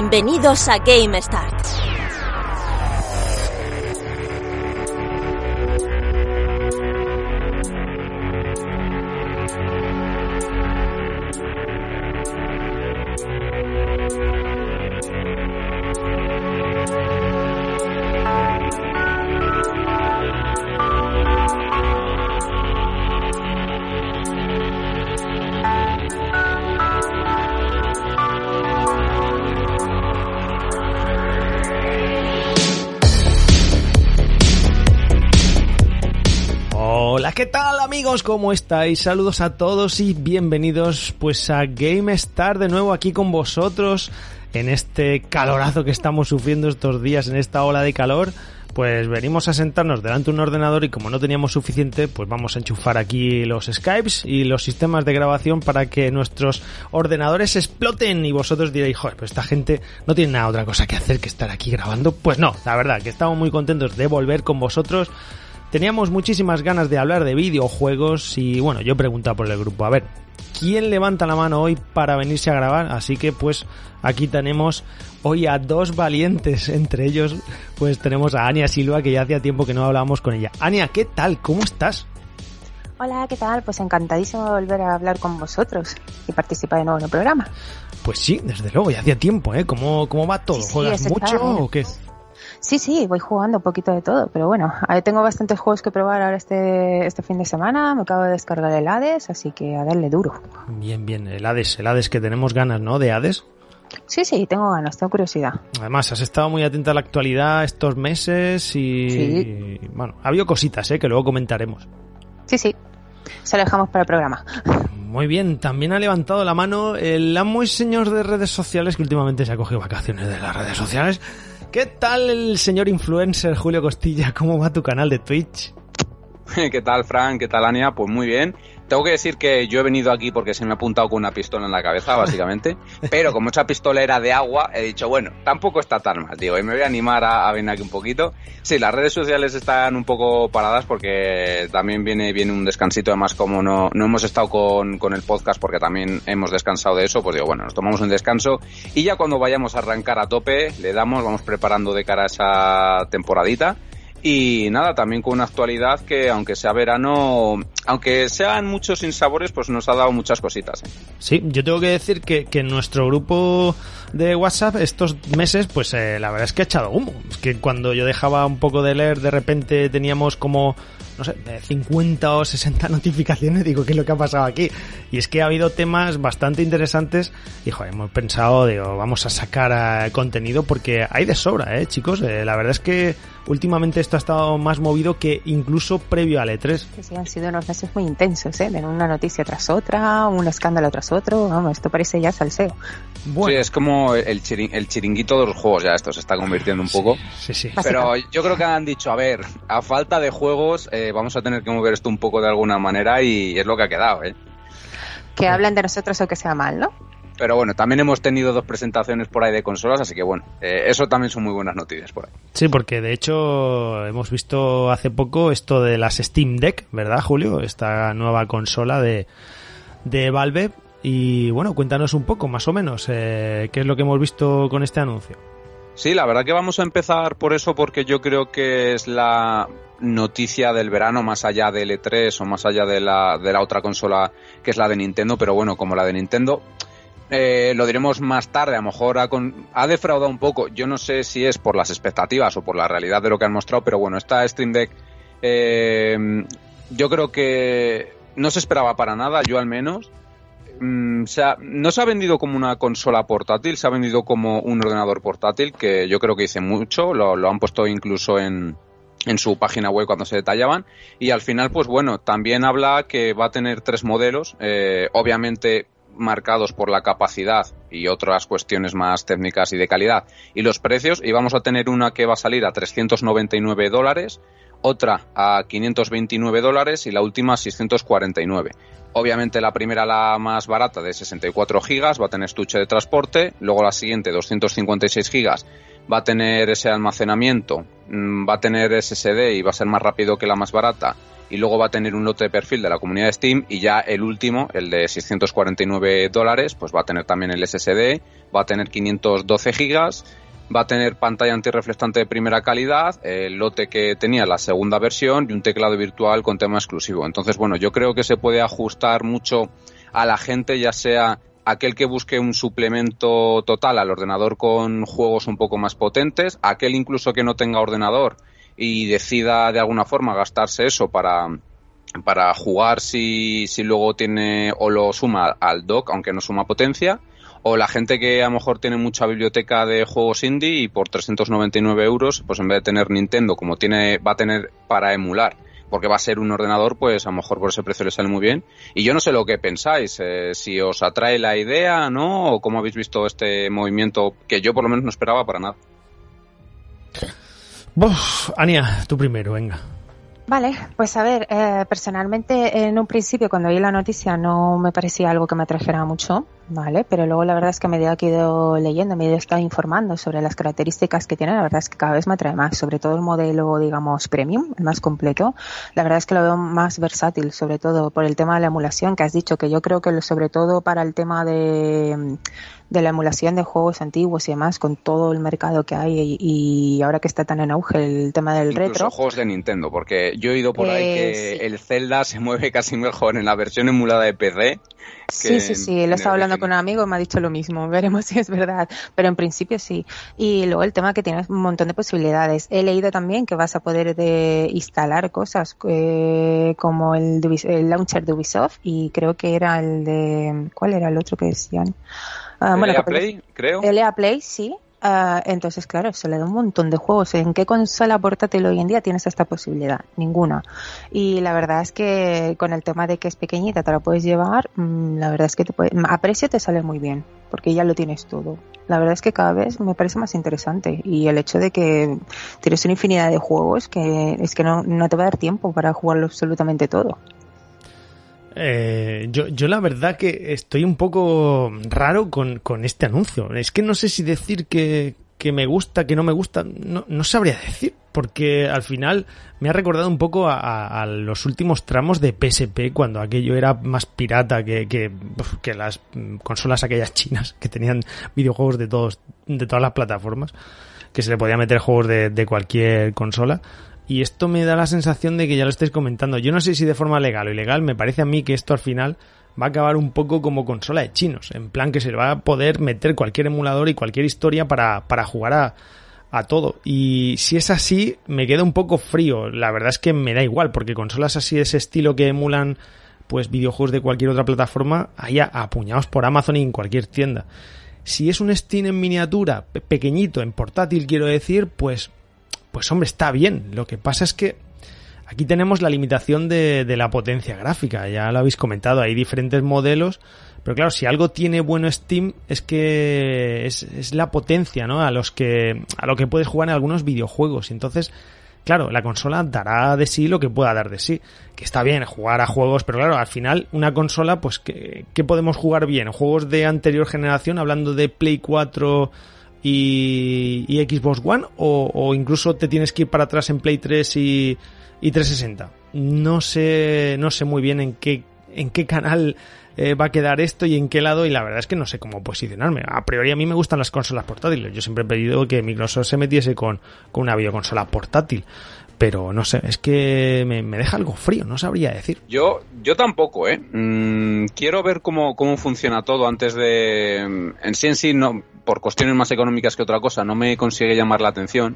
Bienvenidos a Game Start. ¿Cómo estáis? Saludos a todos y bienvenidos pues a Game Star de nuevo aquí con vosotros en este calorazo que estamos sufriendo estos días, en esta ola de calor. Pues venimos a sentarnos delante de un ordenador y como no teníamos suficiente, pues vamos a enchufar aquí los Skypes y los sistemas de grabación para que nuestros ordenadores exploten y vosotros diréis, joder, pues esta gente no tiene nada otra cosa que hacer que estar aquí grabando. Pues no, la verdad que estamos muy contentos de volver con vosotros Teníamos muchísimas ganas de hablar de videojuegos y bueno, yo preguntaba por el grupo, a ver, ¿quién levanta la mano hoy para venirse a grabar? Así que pues aquí tenemos hoy a dos valientes, entre ellos pues tenemos a Ania Silva que ya hacía tiempo que no hablábamos con ella. Ania, ¿qué tal? ¿Cómo estás? Hola, ¿qué tal? Pues encantadísimo de volver a hablar con vosotros y participar de nuevo en el programa. Pues sí, desde luego, ya hacía tiempo, ¿eh? ¿Cómo, cómo va todo? Sí, sí, ¿Juegas mucho o qué? Sí, sí, voy jugando un poquito de todo, pero bueno, tengo bastantes juegos que probar ahora este, este fin de semana, me acabo de descargar el Hades, así que a darle duro. Bien, bien, el Hades, el Hades que tenemos ganas, ¿no? De Hades. Sí, sí, tengo ganas, tengo curiosidad. Además, has estado muy atenta a la actualidad estos meses y... Sí. Bueno, ha habido cositas, ¿eh? Que luego comentaremos. Sí, sí, se lo dejamos para el programa. Muy bien, también ha levantado la mano el amo y señor de redes sociales que últimamente se ha cogido vacaciones de las redes sociales. ¿Qué tal el señor influencer Julio Costilla? ¿Cómo va tu canal de Twitch? ¿Qué tal, Fran? ¿Qué tal, Ania? Pues muy bien. Tengo que decir que yo he venido aquí porque se me ha apuntado con una pistola en la cabeza, básicamente. Pero como esa pistola era de agua, he dicho, bueno, tampoco está tan mal, digo, y me voy a animar a, a venir aquí un poquito. Sí, las redes sociales están un poco paradas porque también viene, viene un descansito. Además, como no, no hemos estado con, con el podcast porque también hemos descansado de eso, pues digo, bueno, nos tomamos un descanso. Y ya cuando vayamos a arrancar a tope, le damos, vamos preparando de cara a esa temporadita. Y nada, también con una actualidad que aunque sea verano, aunque sean muchos sinsabores, pues nos ha dado muchas cositas. ¿eh? Sí, yo tengo que decir que, que nuestro grupo de WhatsApp estos meses, pues eh, la verdad es que ha echado humo. Es que cuando yo dejaba un poco de leer, de repente teníamos como, no sé, de 50 o 60 notificaciones. Digo, ¿qué es lo que ha pasado aquí? Y es que ha habido temas bastante interesantes. Y joder, hemos pensado, digo, vamos a sacar eh, contenido porque hay de sobra, ¿eh, chicos? Eh, la verdad es que últimamente esto ha estado más movido que incluso previo al E E3. Que sí, han sido unos meses muy intensos, ¿eh? De una noticia tras otra, un escándalo tras otro, vamos, esto parece ya salseo. Bueno, Sí, es como el, chirin- el chiringuito de los juegos, ya esto se está convirtiendo un poco. sí, sí. Pero yo creo que han dicho, a ver, a falta de juegos, eh, vamos a tener que mover esto un poco de alguna manera y es lo que ha quedado, ¿eh? Que hablen de nosotros o que sea mal, ¿no? Pero bueno, también hemos tenido dos presentaciones por ahí de consolas, así que bueno, eh, eso también son muy buenas noticias por ahí. Sí, porque de hecho hemos visto hace poco esto de las Steam Deck, ¿verdad, Julio? Esta nueva consola de, de Valve. Y bueno, cuéntanos un poco, más o menos, eh, qué es lo que hemos visto con este anuncio. Sí, la verdad que vamos a empezar por eso porque yo creo que es la noticia del verano más allá del E3 o más allá de la, de la otra consola que es la de Nintendo, pero bueno, como la de Nintendo eh, lo diremos más tarde, a lo mejor ha, ha, defraudado un poco. Yo no sé si es por las expectativas o por la realidad de lo que han mostrado, pero bueno, esta Stream Deck eh, yo creo que no se esperaba para nada, yo al menos. Mm, no se ha vendido como una consola portátil, se ha vendido como un ordenador portátil, que yo creo que dice mucho, lo, lo han puesto incluso en, en su página web cuando se detallaban y al final pues bueno también habla que va a tener tres modelos eh, obviamente marcados por la capacidad y otras cuestiones más técnicas y de calidad y los precios y vamos a tener una que va a salir a 399 dólares otra a 529 dólares y la última a 649 Obviamente la primera, la más barata, de 64 gigas, va a tener estuche de transporte. Luego la siguiente, 256 gigas, va a tener ese almacenamiento, mm, va a tener SSD y va a ser más rápido que la más barata. Y luego va a tener un lote de perfil de la comunidad de Steam. Y ya el último, el de 649 dólares, pues va a tener también el SSD, va a tener 512 gigas va a tener pantalla antirreflectante de primera calidad, el lote que tenía la segunda versión y un teclado virtual con tema exclusivo. Entonces, bueno, yo creo que se puede ajustar mucho a la gente, ya sea aquel que busque un suplemento total al ordenador con juegos un poco más potentes, aquel incluso que no tenga ordenador y decida de alguna forma gastarse eso para, para jugar si, si luego tiene o lo suma al dock, aunque no suma potencia, o la gente que a lo mejor tiene mucha biblioteca de juegos indie y por 399 euros, pues en vez de tener Nintendo, como tiene, va a tener para emular, porque va a ser un ordenador, pues a lo mejor por ese precio le sale muy bien. Y yo no sé lo que pensáis, eh, si os atrae la idea, ¿no? O cómo habéis visto este movimiento que yo por lo menos no esperaba para nada. Uf, Ania, tú primero, venga. Vale, pues a ver, eh, personalmente en un principio cuando vi la noticia no me parecía algo que me atrajera mucho, ¿vale? Pero luego la verdad es que que he ido leyendo, me he estado informando sobre las características que tiene, la verdad es que cada vez me atrae más, sobre todo el modelo, digamos, premium, el más completo. La verdad es que lo veo más versátil, sobre todo por el tema de la emulación que has dicho, que yo creo que sobre todo para el tema de de la emulación de juegos antiguos y demás, con todo el mercado que hay y, ahora que está tan en auge el tema del Incluso retro. juegos de Nintendo, porque yo he oído por ahí que eh, el Zelda se mueve casi mejor en la versión emulada de PC. Sí, sí, sí, lo estaba hablando con un amigo y me ha dicho lo mismo, veremos si es verdad, pero en principio sí. Y luego el tema que tienes un montón de posibilidades. He leído también que vas a poder de instalar cosas eh, como el, el launcher de Ubisoft y creo que era el de... ¿Cuál era el otro que decían? Ah, Play, creo. LA Play, sí. Ah, entonces, claro, se le da un montón de juegos. ¿En qué consola portátil hoy en día tienes esta posibilidad? Ninguna. Y la verdad es que con el tema de que es pequeñita, te la puedes llevar, mm, la verdad es que te puede, a precio te sale muy bien, porque ya lo tienes todo. La verdad es que cada vez me parece más interesante. Y el hecho de que tienes una infinidad de juegos que es que no, no te va a dar tiempo para jugarlo absolutamente todo. Eh, yo, yo la verdad que estoy un poco raro con, con este anuncio. Es que no sé si decir que, que me gusta, que no me gusta, no, no, sabría decir, porque al final me ha recordado un poco a, a, los últimos tramos de PSP, cuando aquello era más pirata que, que, que, las consolas aquellas chinas que tenían videojuegos de todos, de todas las plataformas, que se le podía meter juegos de, de cualquier consola. Y esto me da la sensación de que ya lo estáis comentando. Yo no sé si de forma legal o ilegal, me parece a mí que esto al final va a acabar un poco como consola de chinos. En plan que se va a poder meter cualquier emulador y cualquier historia para, para jugar a, a todo. Y si es así, me queda un poco frío. La verdad es que me da igual, porque consolas así de ese estilo que emulan pues videojuegos de cualquier otra plataforma, hay apuñados por Amazon y en cualquier tienda. Si es un Steam en miniatura, pequeñito, en portátil quiero decir, pues pues hombre, está bien. Lo que pasa es que aquí tenemos la limitación de, la potencia gráfica, ya lo habéis comentado, hay diferentes modelos, pero claro, si algo tiene bueno Steam es que es, la potencia, ¿no? A los que, a lo que puedes jugar en algunos videojuegos. Entonces, claro, la consola dará de sí lo que pueda dar de sí. Que está bien jugar a juegos, pero claro, al final una consola, pues, ¿qué, qué podemos jugar bien? Juegos de anterior generación, hablando de Play 4 y, Xbox One o, incluso te tienes que ir para atrás en Play 3 y, y 360. No sé, no sé muy bien en qué, en qué canal eh, va a quedar esto y en qué lado y la verdad es que no sé cómo posicionarme. A priori a mí me gustan las consolas portátiles. Yo siempre he pedido que Microsoft se metiese con, con una videoconsola portátil. pero no sé, es que me, deja algo frío, no sabría decir. Yo, yo tampoco, ¿eh? Mm, quiero ver cómo, cómo funciona todo antes de... En sí en sí, no, por cuestiones más económicas que otra cosa, no me consigue llamar la atención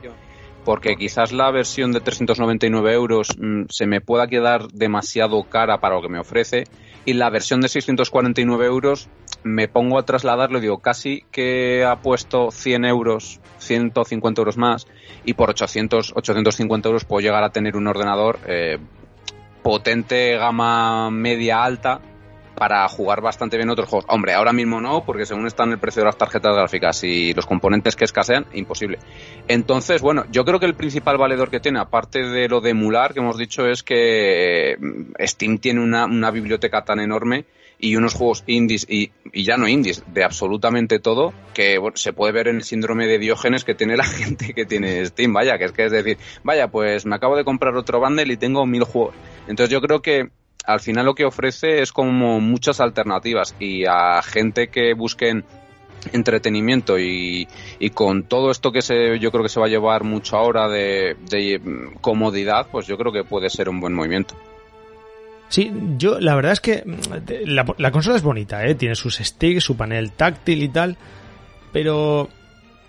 porque quizás la versión de 399 euros mm, se me pueda quedar demasiado cara para lo que me ofrece y la versión de 649 euros me pongo a trasladarlo y digo casi que ha puesto 100 euros, 150 euros más y por 800, 850 euros puedo llegar a tener un ordenador eh, potente, gama media alta para jugar bastante bien otros juegos. Hombre, ahora mismo no, porque según están el precio de las tarjetas gráficas y los componentes que escasean, imposible. Entonces, bueno, yo creo que el principal valedor que tiene, aparte de lo de emular que hemos dicho, es que mm, Steam tiene una, una biblioteca tan enorme y unos juegos indies y, y, ya no indies, de absolutamente todo, que se puede ver en el síndrome de Diógenes que tiene la gente que tiene Steam, vaya, que es que es decir, vaya, pues me acabo de comprar otro bundle y tengo mil juegos. Entonces yo creo que al final lo que ofrece es como muchas alternativas y a gente que busquen entretenimiento y, con todo esto que se, yo creo que se va a llevar mucho ahora de, comodidad, pues yo creo que puede ser un buen movimiento. Sí, yo la verdad es que la, la consola es bonita, ¿eh? tiene sus sticks, su panel táctil y tal, pero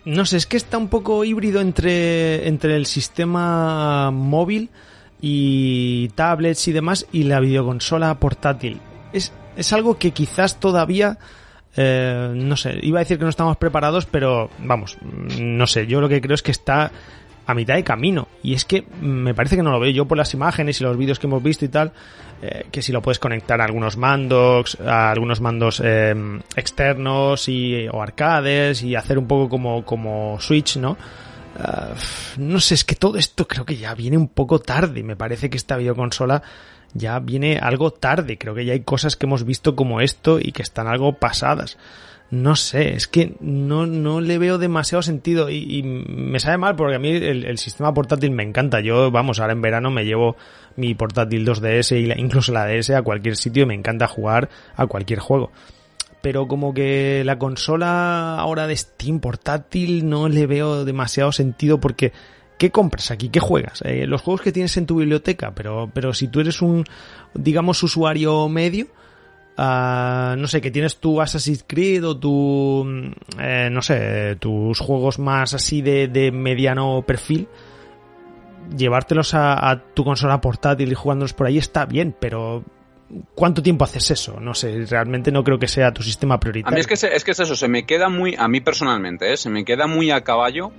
no sé, es que está un poco híbrido entre, entre el sistema móvil y tablets y demás y la videoconsola portátil. Es, es algo que quizás todavía... Eh, no sé, iba a decir que no estamos preparados, pero vamos, no sé, yo lo que creo es que está a mitad de camino. Y es que me parece que no lo veo yo por las imágenes y los vídeos que hemos visto y tal, eh, que si lo puedes conectar a algunos mandos, a algunos mandos eh, externos y, o arcades y hacer un poco como, como Switch, ¿no? Ah, no sé, es que todo esto creo que ya viene un poco tarde. Me parece que esta videoconsola ya viene algo tarde. Creo que ya hay cosas que hemos visto como esto y que están algo pasadas. No sé, es que no, no le veo demasiado sentido y, me sabe mal porque a mí el, sistema portátil me encanta. Yo, vamos, ahora en verano me llevo mi portátil 2DS y incluso la DS a cualquier sitio y me encanta jugar a cualquier juego pero como que la consola ahora de Steam portátil no le veo demasiado sentido porque ¿qué compras aquí? ¿Qué juegas? Eh, los juegos que tienes en tu biblioteca, pero, pero si tú eres un, digamos, usuario medio, uh, no sé, que tienes tu Assassin's Creed o tu, eh, no sé, tus juegos más así de, de mediano perfil, llevártelos a, a, tu consola portátil y jugándolos por ahí está bien, pero ¿Cuánto tiempo haces eso? No sé, realmente no creo que sea tu sistema prioritario. A mí es que, es, que es eso, se me queda muy, a mí personalmente, ¿eh? se me queda muy a caballo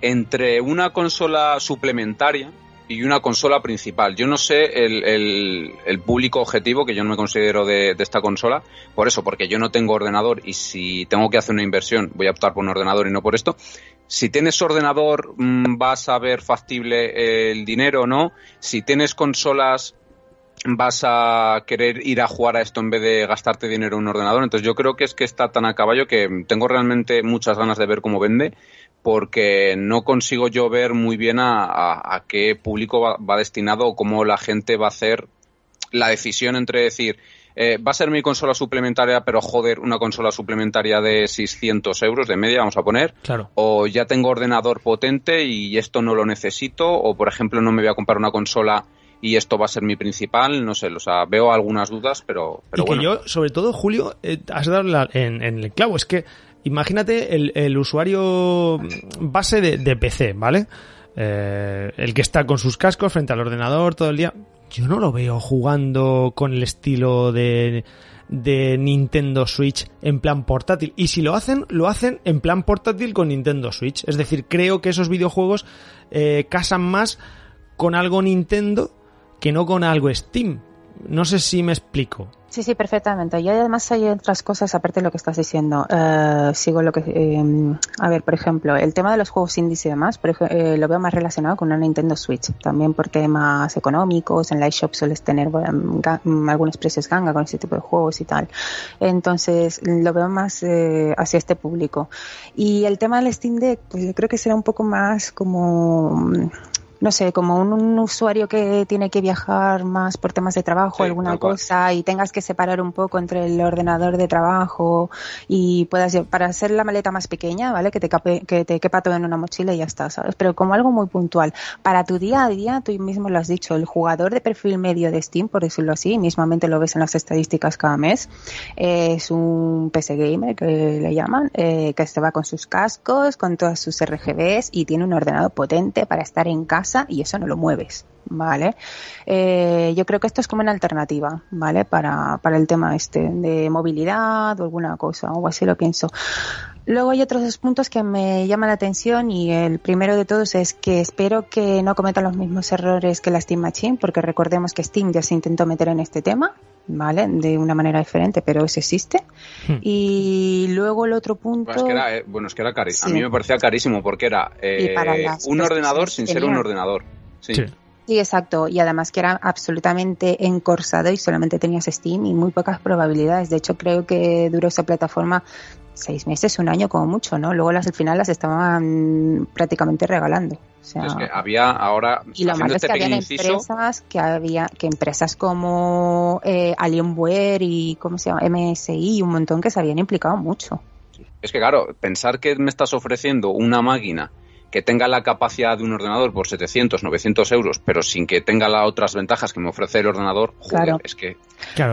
entre una consola suplementaria y una consola principal. Yo no sé el, el, público objetivo, que yo no me considero de, de, esta consola, por eso, porque yo no tengo ordenador y si tengo que hacer una inversión voy a optar por un ordenador y no por esto. Si tienes ordenador mm, vas a ver factible el dinero o no. Si tienes consolas vas a querer ir a jugar a esto en vez de gastarte dinero en un ordenador. Entonces yo creo que es que está tan a caballo que tengo realmente muchas ganas de ver cómo vende porque no consigo yo ver muy bien a, qué público va, destinado o cómo la gente va a hacer la decisión entre decir eh, va a ser mi consola suplementaria, pero joder, una consola suplementaria de 600 euros de media, vamos a poner. Claro. O ya tengo ordenador potente y esto no lo necesito. O, por ejemplo, no me voy a comprar una consola y esto va a ser mi principal, no sé, o sea, veo algunas dudas, pero, pero y que yo, sobre todo, Julio, eh, has dado en, el clavo, es que imagínate el, usuario base de, PC, ¿vale? Eh, el que está con sus cascos frente al ordenador todo el día, yo no lo veo jugando con el estilo de, de Nintendo Switch en plan portátil. Y si lo hacen, lo hacen en plan portátil con Nintendo Switch. Es decir, creo que esos videojuegos eh, casan más con algo Nintendo que no con algo Steam. No sé si me explico. Sí, sí, perfectamente. Y además hay otras cosas aparte de lo que estás diciendo. Eh, sigo lo que... Eh, a ver, por ejemplo, el tema de los juegos indies y demás, pero, eh, lo veo más relacionado con una Nintendo Switch. También por temas económicos, en la eShop sueles tener algunos precios ganga con ese tipo de juegos y tal. Entonces, lo veo más hacia este público. Y el tema del Steam Deck, pues yo creo que será un poco más como no sé, como un, usuario que tiene que viajar más por temas de trabajo, alguna cosa, y tengas que separar un poco entre el ordenador de trabajo y puedas, para hacer la maleta más pequeña, ¿vale? Que te, que te quepa todo en una mochila y ya está, ¿sabes? Pero como algo muy puntual. Para tu día a día, tú mismo lo has dicho, el jugador de perfil medio de Steam, por decirlo así, mismamente lo ves en las estadísticas cada mes, es un PC gamer que le llaman, eh, que se va con sus cascos, con todas sus RGBs y tiene un ordenador potente para estar en casa y eso no lo mueves. ¿Vale? Eh, yo creo que esto es como una alternativa, ¿vale? Para, para el tema este de movilidad o alguna cosa, o así lo pienso. Luego hay otros dos puntos que me llaman la atención y el primero de todos es que espero que no cometan los mismos errores que la Steam Machine, porque recordemos que Steam ya se intentó meter en este tema, ¿vale? De una manera diferente, pero eso existe. Hmm. Y luego el otro punto... Bueno, es que era, eh, bueno, es que era carísimo. A mí me parecía carísimo porque era eh, un ordenador sin ser un ordenador. Sí. sí. Exacto. Y además que era absolutamente encorsado y solamente tenías Steam y muy pocas probabilidades. De hecho, creo que duró esa plataforma seis meses, un año como mucho, ¿no? Luego las al final las estaban prácticamente regalando. es que había ahora y lo malo es este que había empresas que había que empresas como eh, Alienware y cómo se llama MSI un montón que se habían implicado mucho. Es que claro, pensar que me estás ofreciendo una máquina que tenga la capacidad de un ordenador por 700, 900 euros, pero sin que tenga las otras ventajas que me ofrece el ordenador, joder, es que...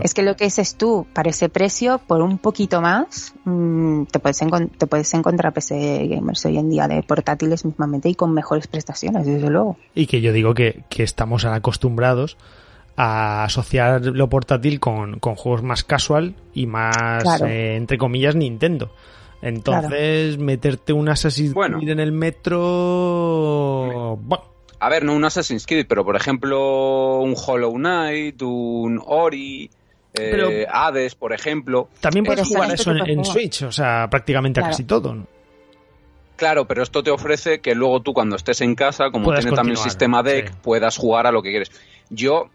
Es que lo que dices tú, para ese precio, por un poquito más, mm, te, puedes te puedes encontrar PC gamers hoy en día de portátiles mismamente y con mejores prestaciones, desde luego. Y que yo digo que, que estamos acostumbrados a asociar lo portátil con, con juegos más casual y más, eh, entre comillas, Nintendo. Entonces, meterte un Assassin's Creed en el metro. A ver, no un Assassin's Creed, pero por ejemplo, un Hollow Knight, un Ori. Eh, Hades, por ejemplo. También puedes jugar eso en, Switch, o sea, prácticamente casi todo. Claro, pero esto te ofrece que luego tú cuando estés en casa, como tiene también el sistema deck, puedas jugar a lo que quieres. Yo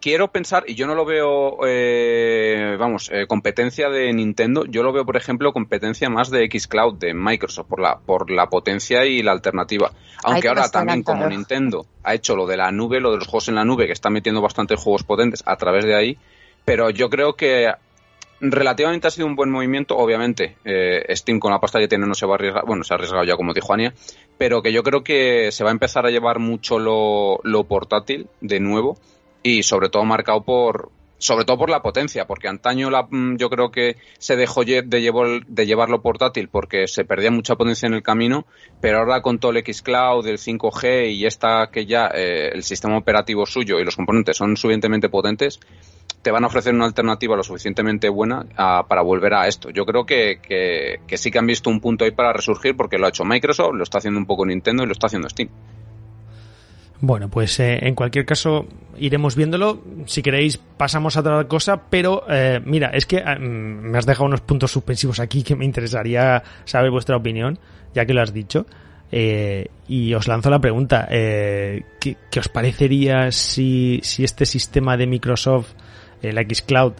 quiero pensar, y yo no lo veo, eh, vamos, eh, competencia de Nintendo, yo lo veo, por ejemplo, competencia más de Xcloud, de Microsoft, por la, por la potencia y la alternativa. Aunque ahora también, como Nintendo ha hecho lo de la nube, lo de los juegos en la nube, que está metiendo bastantes juegos potentes a través de ahí, pero yo creo que relativamente ha sido un buen movimiento. Obviamente, eh, Steam con la pasta que tiene no se va a arriesgar, bueno, se ha arriesgado ya como dijo Ania, pero que yo creo que se va a empezar a llevar mucho lo, lo portátil de nuevo y sobre todo marcado por sobre todo por la potencia, porque antaño la, mm, yo creo que se dejó de, de llevarlo portátil porque se perdía mucha potencia en el camino, pero ahora con todo el Xcloud, el 5G y esta que ya eh, el sistema operativo suyo y los componentes son suficientemente potentes, te van a ofrecer una alternativa lo suficientemente buena ah, para volver a esto. Yo creo que, que, que sí que han visto un punto ahí para resurgir porque lo ha hecho Microsoft, lo está haciendo un poco Nintendo y lo está haciendo Steam. Bueno, pues eh, en cualquier caso iremos viéndolo. Si queréis pasamos a otra cosa, pero eh, mira, es que eh, me has dejado unos puntos suspensivos aquí que me interesaría saber vuestra opinión, ya que lo has dicho. y os lanzo la pregunta, ¿qué, os parecería si, si este sistema de Microsoft, el Xcloud,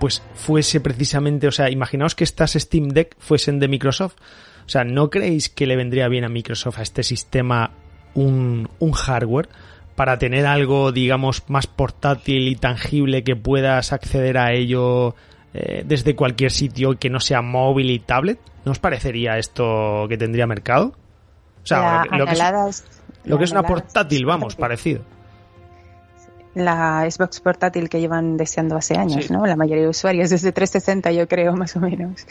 pues fuese precisamente, o sea, imaginaos que estas Steam Deck fuesen de Microsoft. O sea, ¿no creéis que le vendría bien a Microsoft a este sistema un, un hardware para tener algo, digamos, más portátil y tangible que puedas acceder a ello eh, desde cualquier sitio que no sea móvil y tablet? ¿No os parecería esto que tendría mercado? O sea, lo, que es, lo que es una portátil, vamos, parecido la Xbox portátil que llevan deseando hace años, ¿no? La mayoría de usuarios, desde 360 yo creo, más o menos.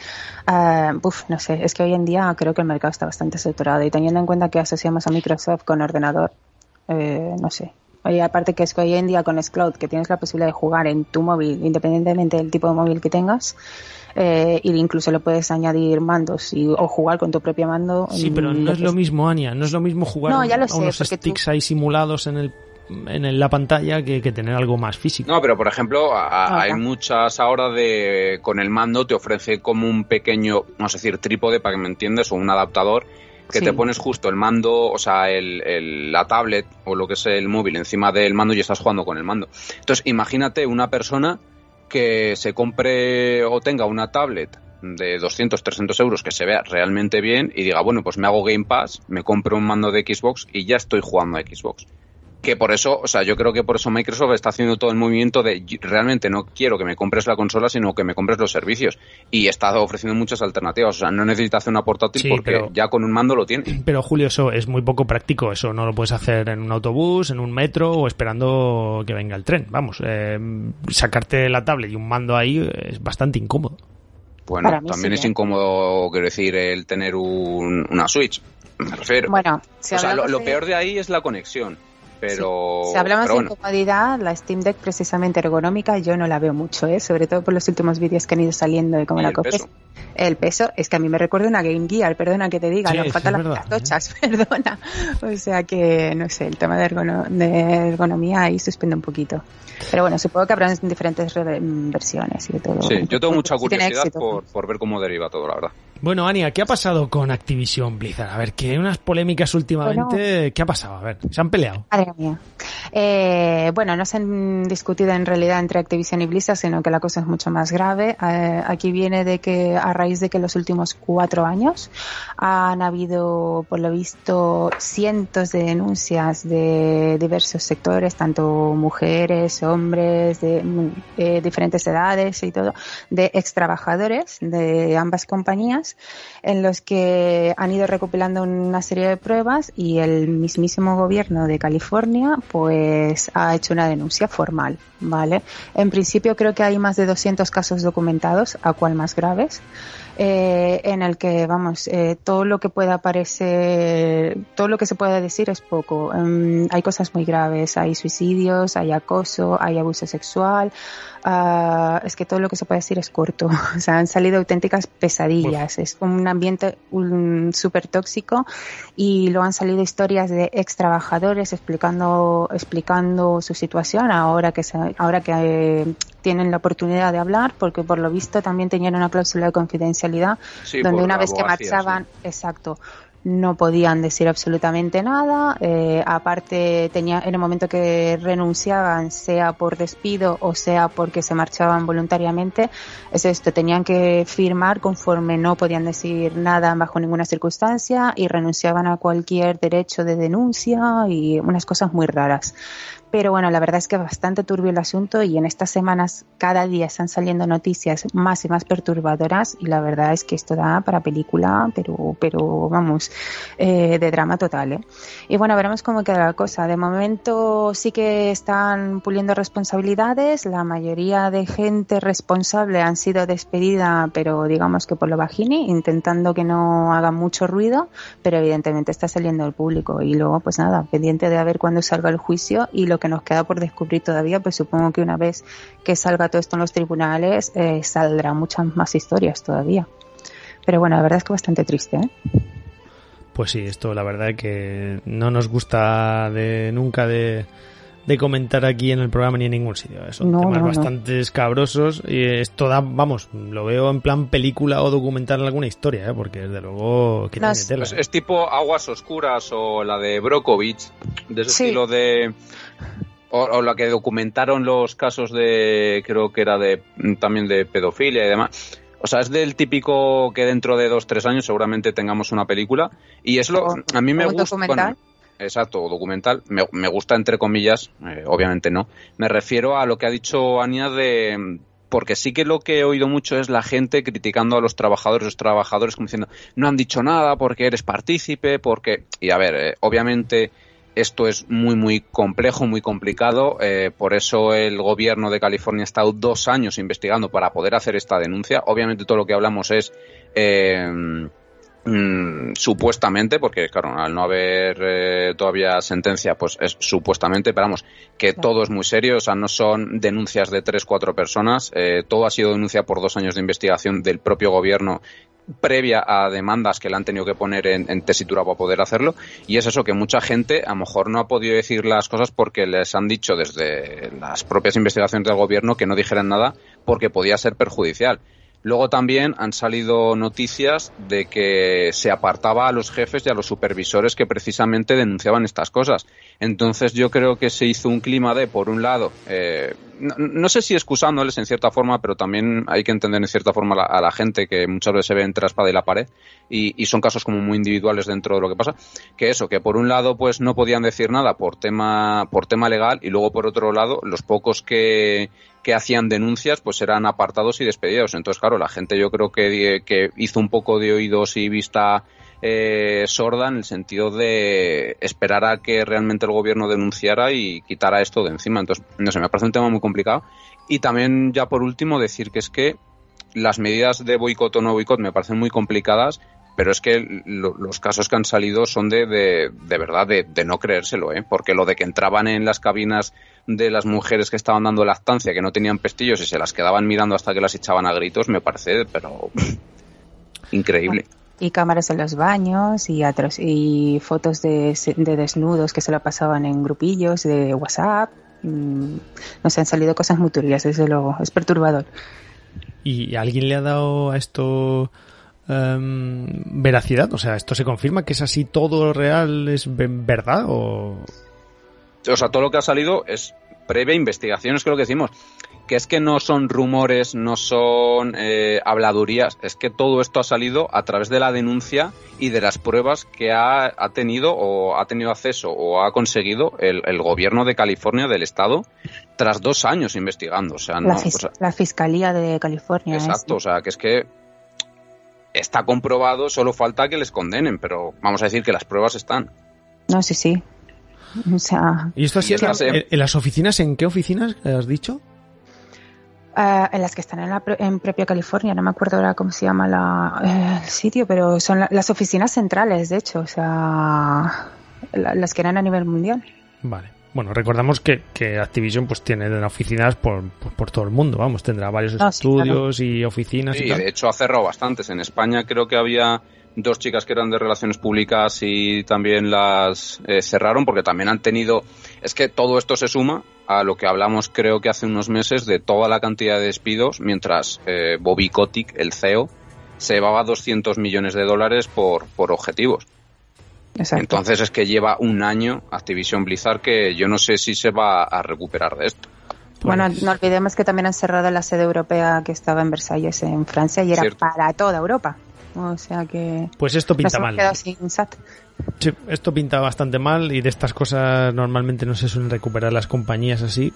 Uh, no sé, es que hoy en día creo que el mercado está bastante saturado y teniendo en cuenta que asociamos a Microsoft con ordenador, eh, no sé. Oye, aparte que es que hoy en día con Xcloud, que tienes la posibilidad de jugar en tu móvil, independientemente del tipo de móvil que tengas, eh, y incluso le puedes añadir mandos y, o jugar con tu propio mando. Sí, pero no es lo mismo, Ania, no es lo mismo jugar a unos sticks ahí simulados en el en la pantalla que, tener algo más físico. No, pero por ejemplo, hay muchas ahora de con el mando te ofrece como un pequeño, vamos a decir, trípode para que me entiendas, o un adaptador que te pones justo el mando, o sea, el, la tablet o lo que es el móvil encima del mando y estás jugando con el mando. Entonces, imagínate una persona que se compre o tenga una tablet de 200, 300 euros que se vea realmente bien y diga, bueno, pues me hago Game Pass, me compro un mando de Xbox y ya estoy jugando a Xbox que por eso, o sea, yo creo que por eso Microsoft está haciendo todo el movimiento de realmente no quiero que me compres la consola, sino que me compres los servicios. Y está ofreciendo muchas alternativas. O sea, no necesitas hacer una portátil porque ya con un mando lo tiene. Pero Julio, eso es muy poco práctico. Eso no lo puedes hacer en un autobús, en un metro o esperando que venga el tren. Vamos, eh, sacarte la tablet y un mando ahí es bastante incómodo. Bueno, también es ¿eh? incómodo, quiero decir, el tener una Switch. Me refiero. Bueno, o sea, lo, peor de ahí es la conexión pero... Si hablamos de incomodidad, la Steam Deck precisamente ergonómica yo no la veo mucho, ¿eh? sobre todo por los últimos vídeos que han ido saliendo de cómo la coges. El peso es que a mí me recuerda una Game Gear, perdona que te diga, no faltan las cartochas, perdona. O sea que, no sé, el tema de, ergonomía ahí suspende un poquito. Pero bueno, supongo que habrán diferentes versiones y de todo. Sí, yo tengo mucha curiosidad por, por ver cómo deriva todo, la verdad. Bueno, Ania, ¿qué ha pasado con Activision Blizzard? A ver, que hay unas polémicas últimamente. ¿Qué ha pasado? A ver, ¿se han peleado? Madre mía. Eh, bueno, no se han discutido en realidad entre Activision y Blizzard, sino que la cosa es mucho más grave. Eh, aquí viene de que, a raíz de que en los últimos cuatro años han habido, por lo visto, cientos de denuncias de diversos sectores, tanto mujeres, hombres, de eh, diferentes edades y todo, de ex trabajadores de ambas compañías en los que han ido recopilando una serie de pruebas y el mismísimo gobierno de California pues ha hecho una denuncia formal, ¿vale? En principio creo que hay más de 200 casos documentados, a cual más graves. Eh, en el que, vamos, eh, todo lo que pueda parecer, todo lo que se pueda decir es poco. Em, hay cosas muy graves, hay suicidios, hay acoso, hay abuso sexual, uh, es que todo lo que se puede decir es corto. O sea, han salido auténticas pesadillas. Es un ambiente súper tóxico y luego han salido historias de ex trabajadores explicando, explicando su situación ahora que, se, ahora que eh, tienen la oportunidad de hablar, porque por lo visto también tenían una cláusula de confidencialidad donde una vez que marchaban, exacto, no podían decir absolutamente nada. Eh, aparte, tenía, en el momento que renunciaban, sea por despido o sea porque se marchaban voluntariamente, es esto, tenían que firmar conforme no podían decir nada bajo ninguna circunstancia y renunciaban a cualquier derecho de denuncia y unas cosas muy raras. Pero bueno, la verdad es que es bastante turbio el asunto y en estas semanas cada día están saliendo noticias más y más perturbadoras y la verdad es que esto da para película, pero, pero vamos, eh, de drama total. ¿eh? Y bueno, veremos cómo queda la cosa. De momento sí que están puliendo responsabilidades, la mayoría de gente responsable han sido despedida, pero digamos que por lo bajini, intentando que no haga mucho ruido, pero evidentemente está saliendo al público y luego pues nada, pendiente de a ver cuándo salga el juicio y lo que nos queda por descubrir todavía, pues supongo que una vez que salga todo esto en los tribunales, eh, saldrán muchas más historias todavía. Pero bueno, la verdad es que bastante triste, ¿eh? Pues sí, esto la verdad es que no nos gusta de nunca de de comentar aquí en el programa ni en ningún sitio. Son temas bastante escabrosos y esto da, vamos, lo veo en plan película o documental alguna historia, ¿eh? porque desde luego que es, es, tipo Aguas Oscuras o la de Brokovich, de ese estilo de... O, la que documentaron los casos de, creo que era de también de pedofilia y demás. O sea, es del típico que dentro de dos, tres años seguramente tengamos una película. Y es lo, a mí me gusta. Exacto, documental. Me, gusta entre comillas, eh, obviamente no. Me refiero a lo que ha dicho Ania de porque sí que lo que he oído mucho es la gente criticando a los trabajadores, los trabajadores como diciendo no han dicho nada porque eres partícipe, porque y a ver, eh, obviamente esto es muy muy complejo, muy complicado, eh, por eso el gobierno de California ha estado dos años investigando para poder hacer esta denuncia. Obviamente todo lo que hablamos es Mm, supuestamente, porque claro, al no haber eh, todavía sentencia, pues es supuestamente, pero vamos, que todo es muy serio, o sea, no son denuncias de tres, cuatro personas, eh, todo ha sido denuncia por dos años de investigación del propio gobierno previa a demandas que le han tenido que poner en, tesitura para poder hacerlo y es eso que mucha gente a lo mejor no ha podido decir las cosas porque les han dicho desde las propias investigaciones del gobierno que no dijeran nada porque podía ser perjudicial Luego también han salido noticias de que se apartaba a los jefes y a los supervisores que precisamente denunciaban estas cosas. Entonces yo creo que se hizo un clima de, por un lado, eh, no, sé si excusándoles en cierta forma, pero también hay que entender en cierta forma a la, gente que muchas veces se ve entre la espada y la pared y, son casos como muy individuales dentro de lo que pasa. Que eso, que por un lado pues no podían decir nada por tema, por tema legal y luego por otro lado los pocos que, que hacían denuncias pues eran apartados y despedidos. Entonces, claro, la gente yo creo que, que hizo un poco de oídos y vista eh, sorda en el sentido de esperar a que realmente el gobierno denunciara y quitara esto de encima. Entonces, no sé, me parece un tema muy complicado. Y también, ya por último, decir que es que las medidas de boicot o no boicot me parecen muy complicadas, pero es que los casos que han salido son de, de, de verdad de, de, no creérselo, ¿eh? porque lo de que entraban en las cabinas de las mujeres que estaban dando lactancia, que no tenían pestillos y se las quedaban mirando hasta que las echaban a gritos, me parece, pero increíble y cámaras en los baños y, y fotos de, desnudos que se lo pasaban en grupillos de WhatsApp. Mm, nos han salido cosas muy turbias, desde luego, es perturbador. ¿Y alguien le ha dado a esto em, veracidad? O sea, ¿esto se confirma que es así todo real, es verdad o...? O sea, todo lo que ha salido es previa investigación, es que lo que decimos que es que no son rumores, no son eh, habladurías, es que todo esto ha salido a través de la denuncia y de las pruebas que ha, tenido o ha tenido acceso o ha conseguido el, gobierno de California del estado tras dos años investigando. O sea, la, Fiscalía de California. Exacto, o sea, que es que está comprobado, solo falta que les condenen, pero vamos a decir que las pruebas están. No, sí, sí. O sea, ¿Y esto ha sido en las oficinas? ¿En qué oficinas has dicho? Eh, en las que están en, la, en propia California, no me acuerdo ahora cómo se llama la, eh, el sitio, pero son las oficinas centrales, de hecho, o sea, las que eran a nivel mundial. Vale. Bueno, recordamos que, que Activision pues tiene oficinas por, por, todo el mundo, vamos, tendrá varios estudios y oficinas. Sí, y de hecho ha cerrado bastantes. En España creo que había dos chicas que eran de relaciones públicas y también las eh, cerraron porque también han tenido... Es que todo esto se suma a lo que hablamos creo que hace unos meses de toda la cantidad de despidos mientras eh, Bobby Kotick, el CEO, se llevaba 200 millones de dólares por, por objetivos. Exacto. Entonces es que lleva un año Activision Blizzard que yo no sé si se va a recuperar de esto. Bueno, pues no olvidemos que también han cerrado la sede europea que estaba en Versalles, en Francia, y era para toda Europa. O sea que. Pues esto pinta mal. Esto pinta bastante mal y de estas cosas normalmente no se suelen recuperar las compañías así.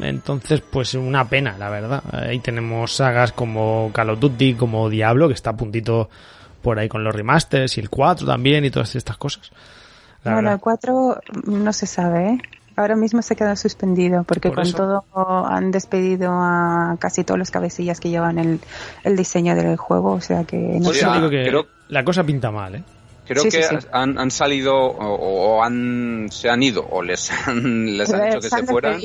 Entonces, pues una pena, la verdad. Ahí tenemos sagas como Call of Duty, como Diablo, que está a puntito por ahí con los remasters y el 4 también y todas estas cosas. bueno, el 4 no se sabe, ¿eh? ahora mismo se queda suspendido porque con todo han despedido a casi todos los cabecillas que llevan el, el diseño del juego, o sea que no sé. digo que la cosa pinta mal, ¿eh? Creo que Han, han, salido o, han, se han ido o les han, les han dicho que se fueran.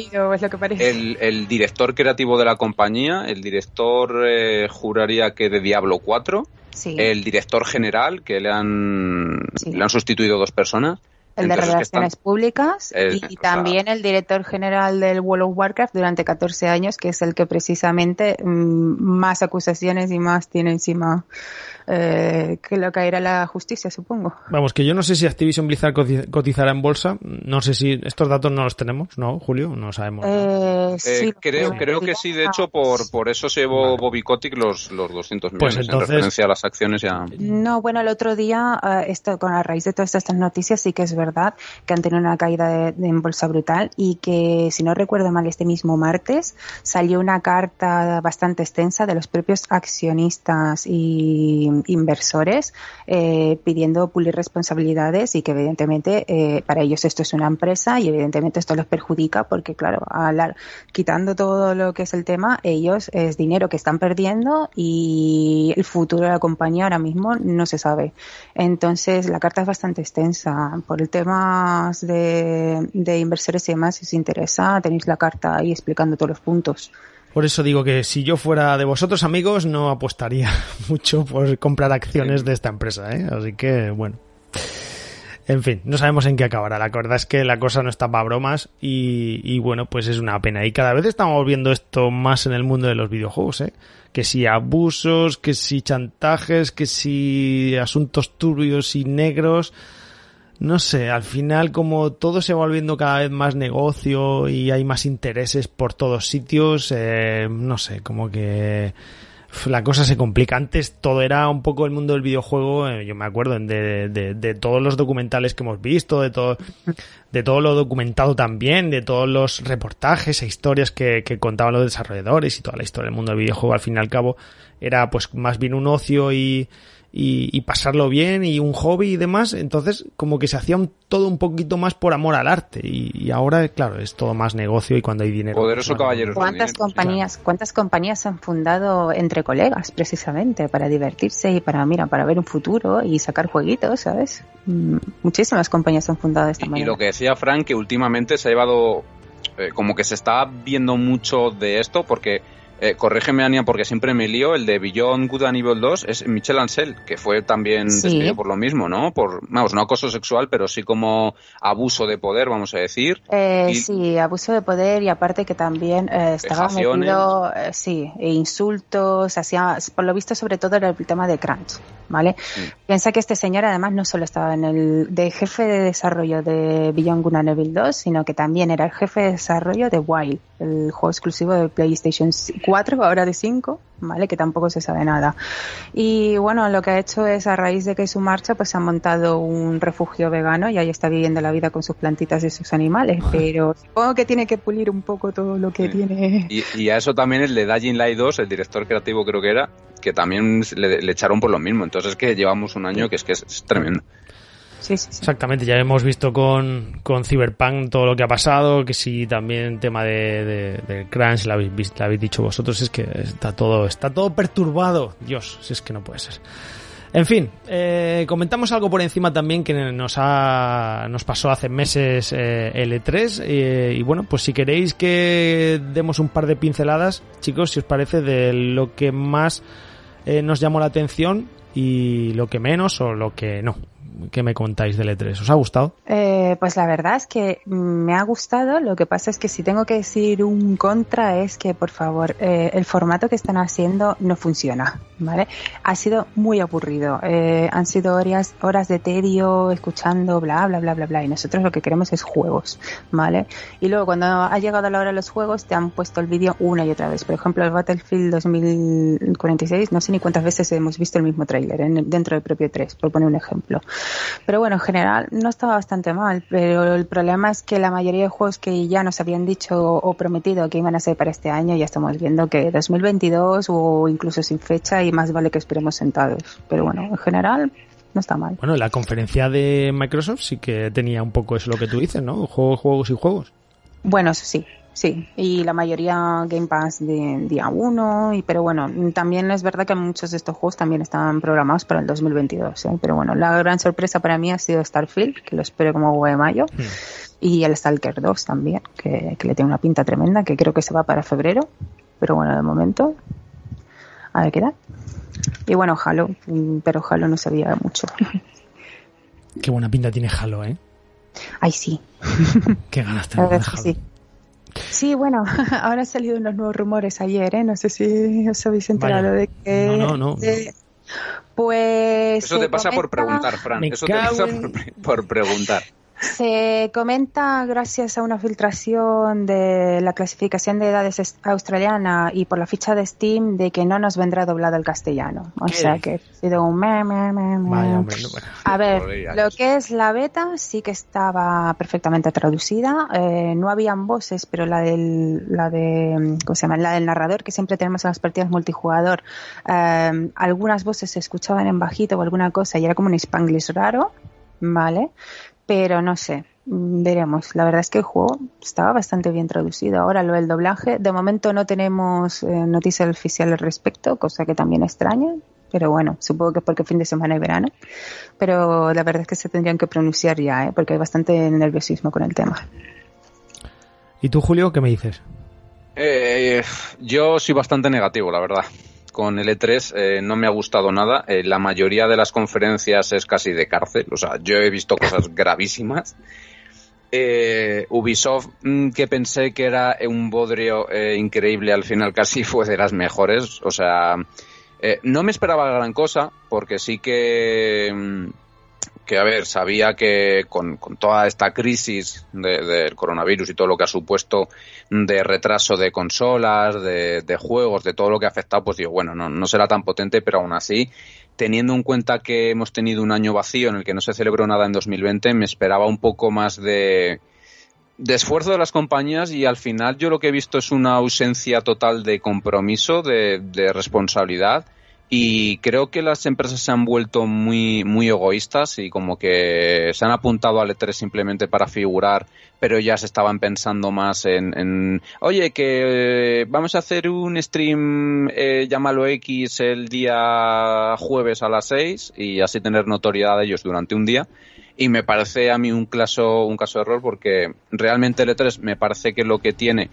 el, el, director creativo de la compañía, el director eh, juraría que de Diablo 4, el director general que le han, le han sustituido dos personas. El de Relaciones Públicas y también el director general del World of Warcraft durante 14 años, que es el que precisamente mm, más acusaciones y más tiene encima eh, que lo caerá la justicia, supongo. Vamos, que yo no sé si Activision Blizzard cotizará en bolsa. No sé si estos datos no los tenemos, ¿no, Julio? No sabemos. Eh, sí, creo, creo que sí, de hecho, por, por eso se llevó Bobby Kotick los, los 200 pues millones en referencia a las acciones ya. No, bueno, el otro día, eh, esto con la raíz de todas estas noticias, sí que es verdad que han tenido una caída de, en bolsa brutal y que, si no recuerdo mal, este mismo martes salió una carta bastante extensa de los propios accionistas y inversores eh, pidiendo pulir responsabilidades y que evidentemente eh, para ellos esto es una empresa y evidentemente esto los perjudica porque claro, al, quitando todo lo que es el tema, ellos es dinero que están perdiendo y el futuro de la compañía ahora mismo no se sabe. Entonces la carta es bastante extensa. Por el tema de, de inversores y demás, si os interesa, tenéis la carta ahí explicando todos los puntos. Por eso digo que si yo fuera de vosotros amigos no apostaría mucho por comprar acciones de esta empresa, ¿eh? Así que bueno. En fin, no sabemos en qué acabará. La verdad es que la cosa no está para bromas y, y, bueno, pues es una pena. Y cada vez estamos viendo esto más en el mundo de los videojuegos, ¿eh? Que si abusos, que si chantajes, que si asuntos turbios y negros no sé, al final como todo se va volviendo cada vez más negocio y hay más intereses por todos sitios, eh, no sé, como que la cosa se complica. Antes todo era un poco el mundo del videojuego, eh, yo me acuerdo de, todos los documentales que hemos visto, de todo, de todo lo documentado también, de todos los reportajes e historias que, que contaban los desarrolladores y toda la historia del mundo del videojuego, al fin y al cabo, era pues más bien un ocio y, y, y, pasarlo bien y un hobby y demás. Entonces, como que se hacía un, todo un poquito más por amor al arte. Y, y, ahora, claro, es todo más negocio y cuando hay dinero. Poderoso caballero. ¿Cuántas compañías, claro. cuántas compañías han fundado entre colegas precisamente para divertirse y para, mira, para ver un futuro y sacar jueguitos, ¿sabes? Muchísimas compañías han fundado de esta y, manera. Y lo que decía Frank, que últimamente se ha llevado, eh, como que se está viendo mucho de esto porque eh, corrígeme, Ania, porque siempre me lío, el de Beyond Good and Evil 2 es Michel Ancel, que fue también sí. despedido por lo mismo, ¿no? Por, vamos, no acoso sexual, pero sí como abuso de poder, vamos a decir. Eh, y... Sí, abuso de poder y aparte que también eh, estaba metido, eh, sí, e insultos, hacía, por lo visto sobre todo era el tema de Crunch, ¿vale? Sí. Piensa que este señor además no solo estaba en el de jefe de desarrollo de Beyond Good and Evil 2, sino que también era el jefe de desarrollo de Wild, el juego exclusivo de PlayStation 4, ahora de 5, ¿vale? Que tampoco se sabe nada. Y bueno, lo que ha hecho es, a raíz de que su marcha, pues ha montado un refugio vegano y ahí está viviendo la vida con sus plantitas y sus animales. Pero supongo que tiene que pulir un poco todo lo que sí. tiene. Y, y, a eso también el de Dying Light 2, el director creativo creo que era, que también le, le echaron por lo mismo. Entonces es que llevamos un año que es que es, es tremendo. Sí, sí, sí. Exactamente, ya hemos visto con, con Cyberpunk todo lo que ha pasado, que si también tema de, de, de crunch lo habéis, lo habéis dicho vosotros, es que está todo, está todo perturbado. Dios, si es que no puede ser. En fin, eh, comentamos algo por encima también que nos ha, nos pasó hace meses eh, L3 eh, y bueno, pues si queréis que demos un par de pinceladas, chicos, si os parece, de lo que más eh, nos llamó la atención y lo que menos o lo que no. ¿Qué me contáis del E3? ¿Os ha gustado? Eh, pues la verdad es que me ha gustado. Lo que pasa es que si tengo que decir un contra es que, por favor, eh, el formato que están haciendo no funciona, ¿vale? Ha sido muy aburrido. Eh, han sido horas, horas de tedio escuchando bla, bla, bla, bla, bla. Y nosotros lo que queremos es juegos, ¿vale? Y luego cuando ha llegado la hora de los juegos te han puesto el vídeo una y otra vez. Por ejemplo, el Battlefield 2046, no sé ni cuántas veces hemos visto el mismo tráiler dentro del propio 3, por poner un ejemplo. Pero bueno, en general no estaba bastante mal, pero el problema es que la mayoría de juegos que ya nos habían dicho o prometido que iban a ser para este año, ya estamos viendo que 2022 o incluso sin fecha y más vale que esperemos sentados. Pero bueno, en general no está mal. Bueno, la conferencia de Microsoft sí que tenía un poco eso lo que tú dices, ¿no? Juegos, juegos y juegos. Bueno, eso sí, Sí, y la mayoría Game Pass de día 1, y, pero bueno, también es verdad que muchos de estos juegos también están programados para el 2022, ¿eh? pero bueno, la gran sorpresa para mí ha sido Starfield, que lo espero como huevo de mayo, mm. y el Stalker 2 también, que, que, le tiene una pinta tremenda, que creo que se va para febrero, pero bueno, de momento, a ver qué da. Y bueno, Halo, pero Halo no sabía mucho. Qué buena pinta tiene Halo, ¿eh? Ay, sí. Qué ganas tengo de Halo. Sí. Sí, bueno, ahora han salido unos nuevos rumores ayer, ¿eh? No sé si os habéis enterado Vaya. de que... No, no, no. De, pues... Eso te pasa comenta... por preguntar, Fran. Eso te pasa por, por preguntar. Se comenta gracias a una filtración de la clasificación de edades australiana y por la ficha de Steam de que no nos vendrá doblado el castellano. O sea que ha sido un me, me, me, me. Vaya, hombre, no, bueno. A ver, lo que es la beta sí que estaba perfectamente traducida. Eh, no habían voces, pero la del, la de, ¿cómo se llama? La del narrador que siempre tenemos en las partidas multijugador. Eh, algunas voces se escuchaban en bajito o alguna cosa y era como un spanglish raro. ¿Vale? Pero no sé, veremos. La verdad es que el juego estaba bastante bien traducido. Ahora lo del doblaje, de momento no tenemos eh, noticias oficiales al respecto, cosa que también extraña. Pero bueno, supongo que es porque fin de semana y verano. Pero la verdad es que se tendrían que pronunciar ya, ¿eh? porque hay bastante nerviosismo con el tema. ¿Y tú, Julio, qué me dices? Eh, yo soy bastante negativo, la verdad con el E3 eh, no me ha gustado nada. Eh, la mayoría de las conferencias es casi de cárcel. O sea, yo he visto cosas gravísimas. Eh, Ubisoft, mmm, que pensé que era un bodrio eh, increíble, al final casi fue de las mejores. O sea, no me esperaba gran cosa, porque sí que, que a ver, sabía que con, toda esta crisis del coronavirus y todo lo que ha supuesto de retraso de consolas, de, juegos, de todo lo que ha afectado, pues digo, bueno, no, no será tan potente, pero aún así, teniendo en cuenta que hemos tenido un año vacío en el que no se celebró nada en 2020, me esperaba un poco más de, de esfuerzo de las compañías y al final yo lo que he visto es una ausencia total de compromiso, de, de responsabilidad y creo que las empresas se han vuelto muy, muy egoístas y como que se han apuntado al E3 simplemente para figurar, pero ya se estaban pensando más en, oye, que vamos a hacer un stream, eh, llámalo X, el día jueves a las 6 y así tener notoriedad de ellos durante un día. Y me parece a mí un caso, un caso de error porque realmente el E3 me parece que lo que tiene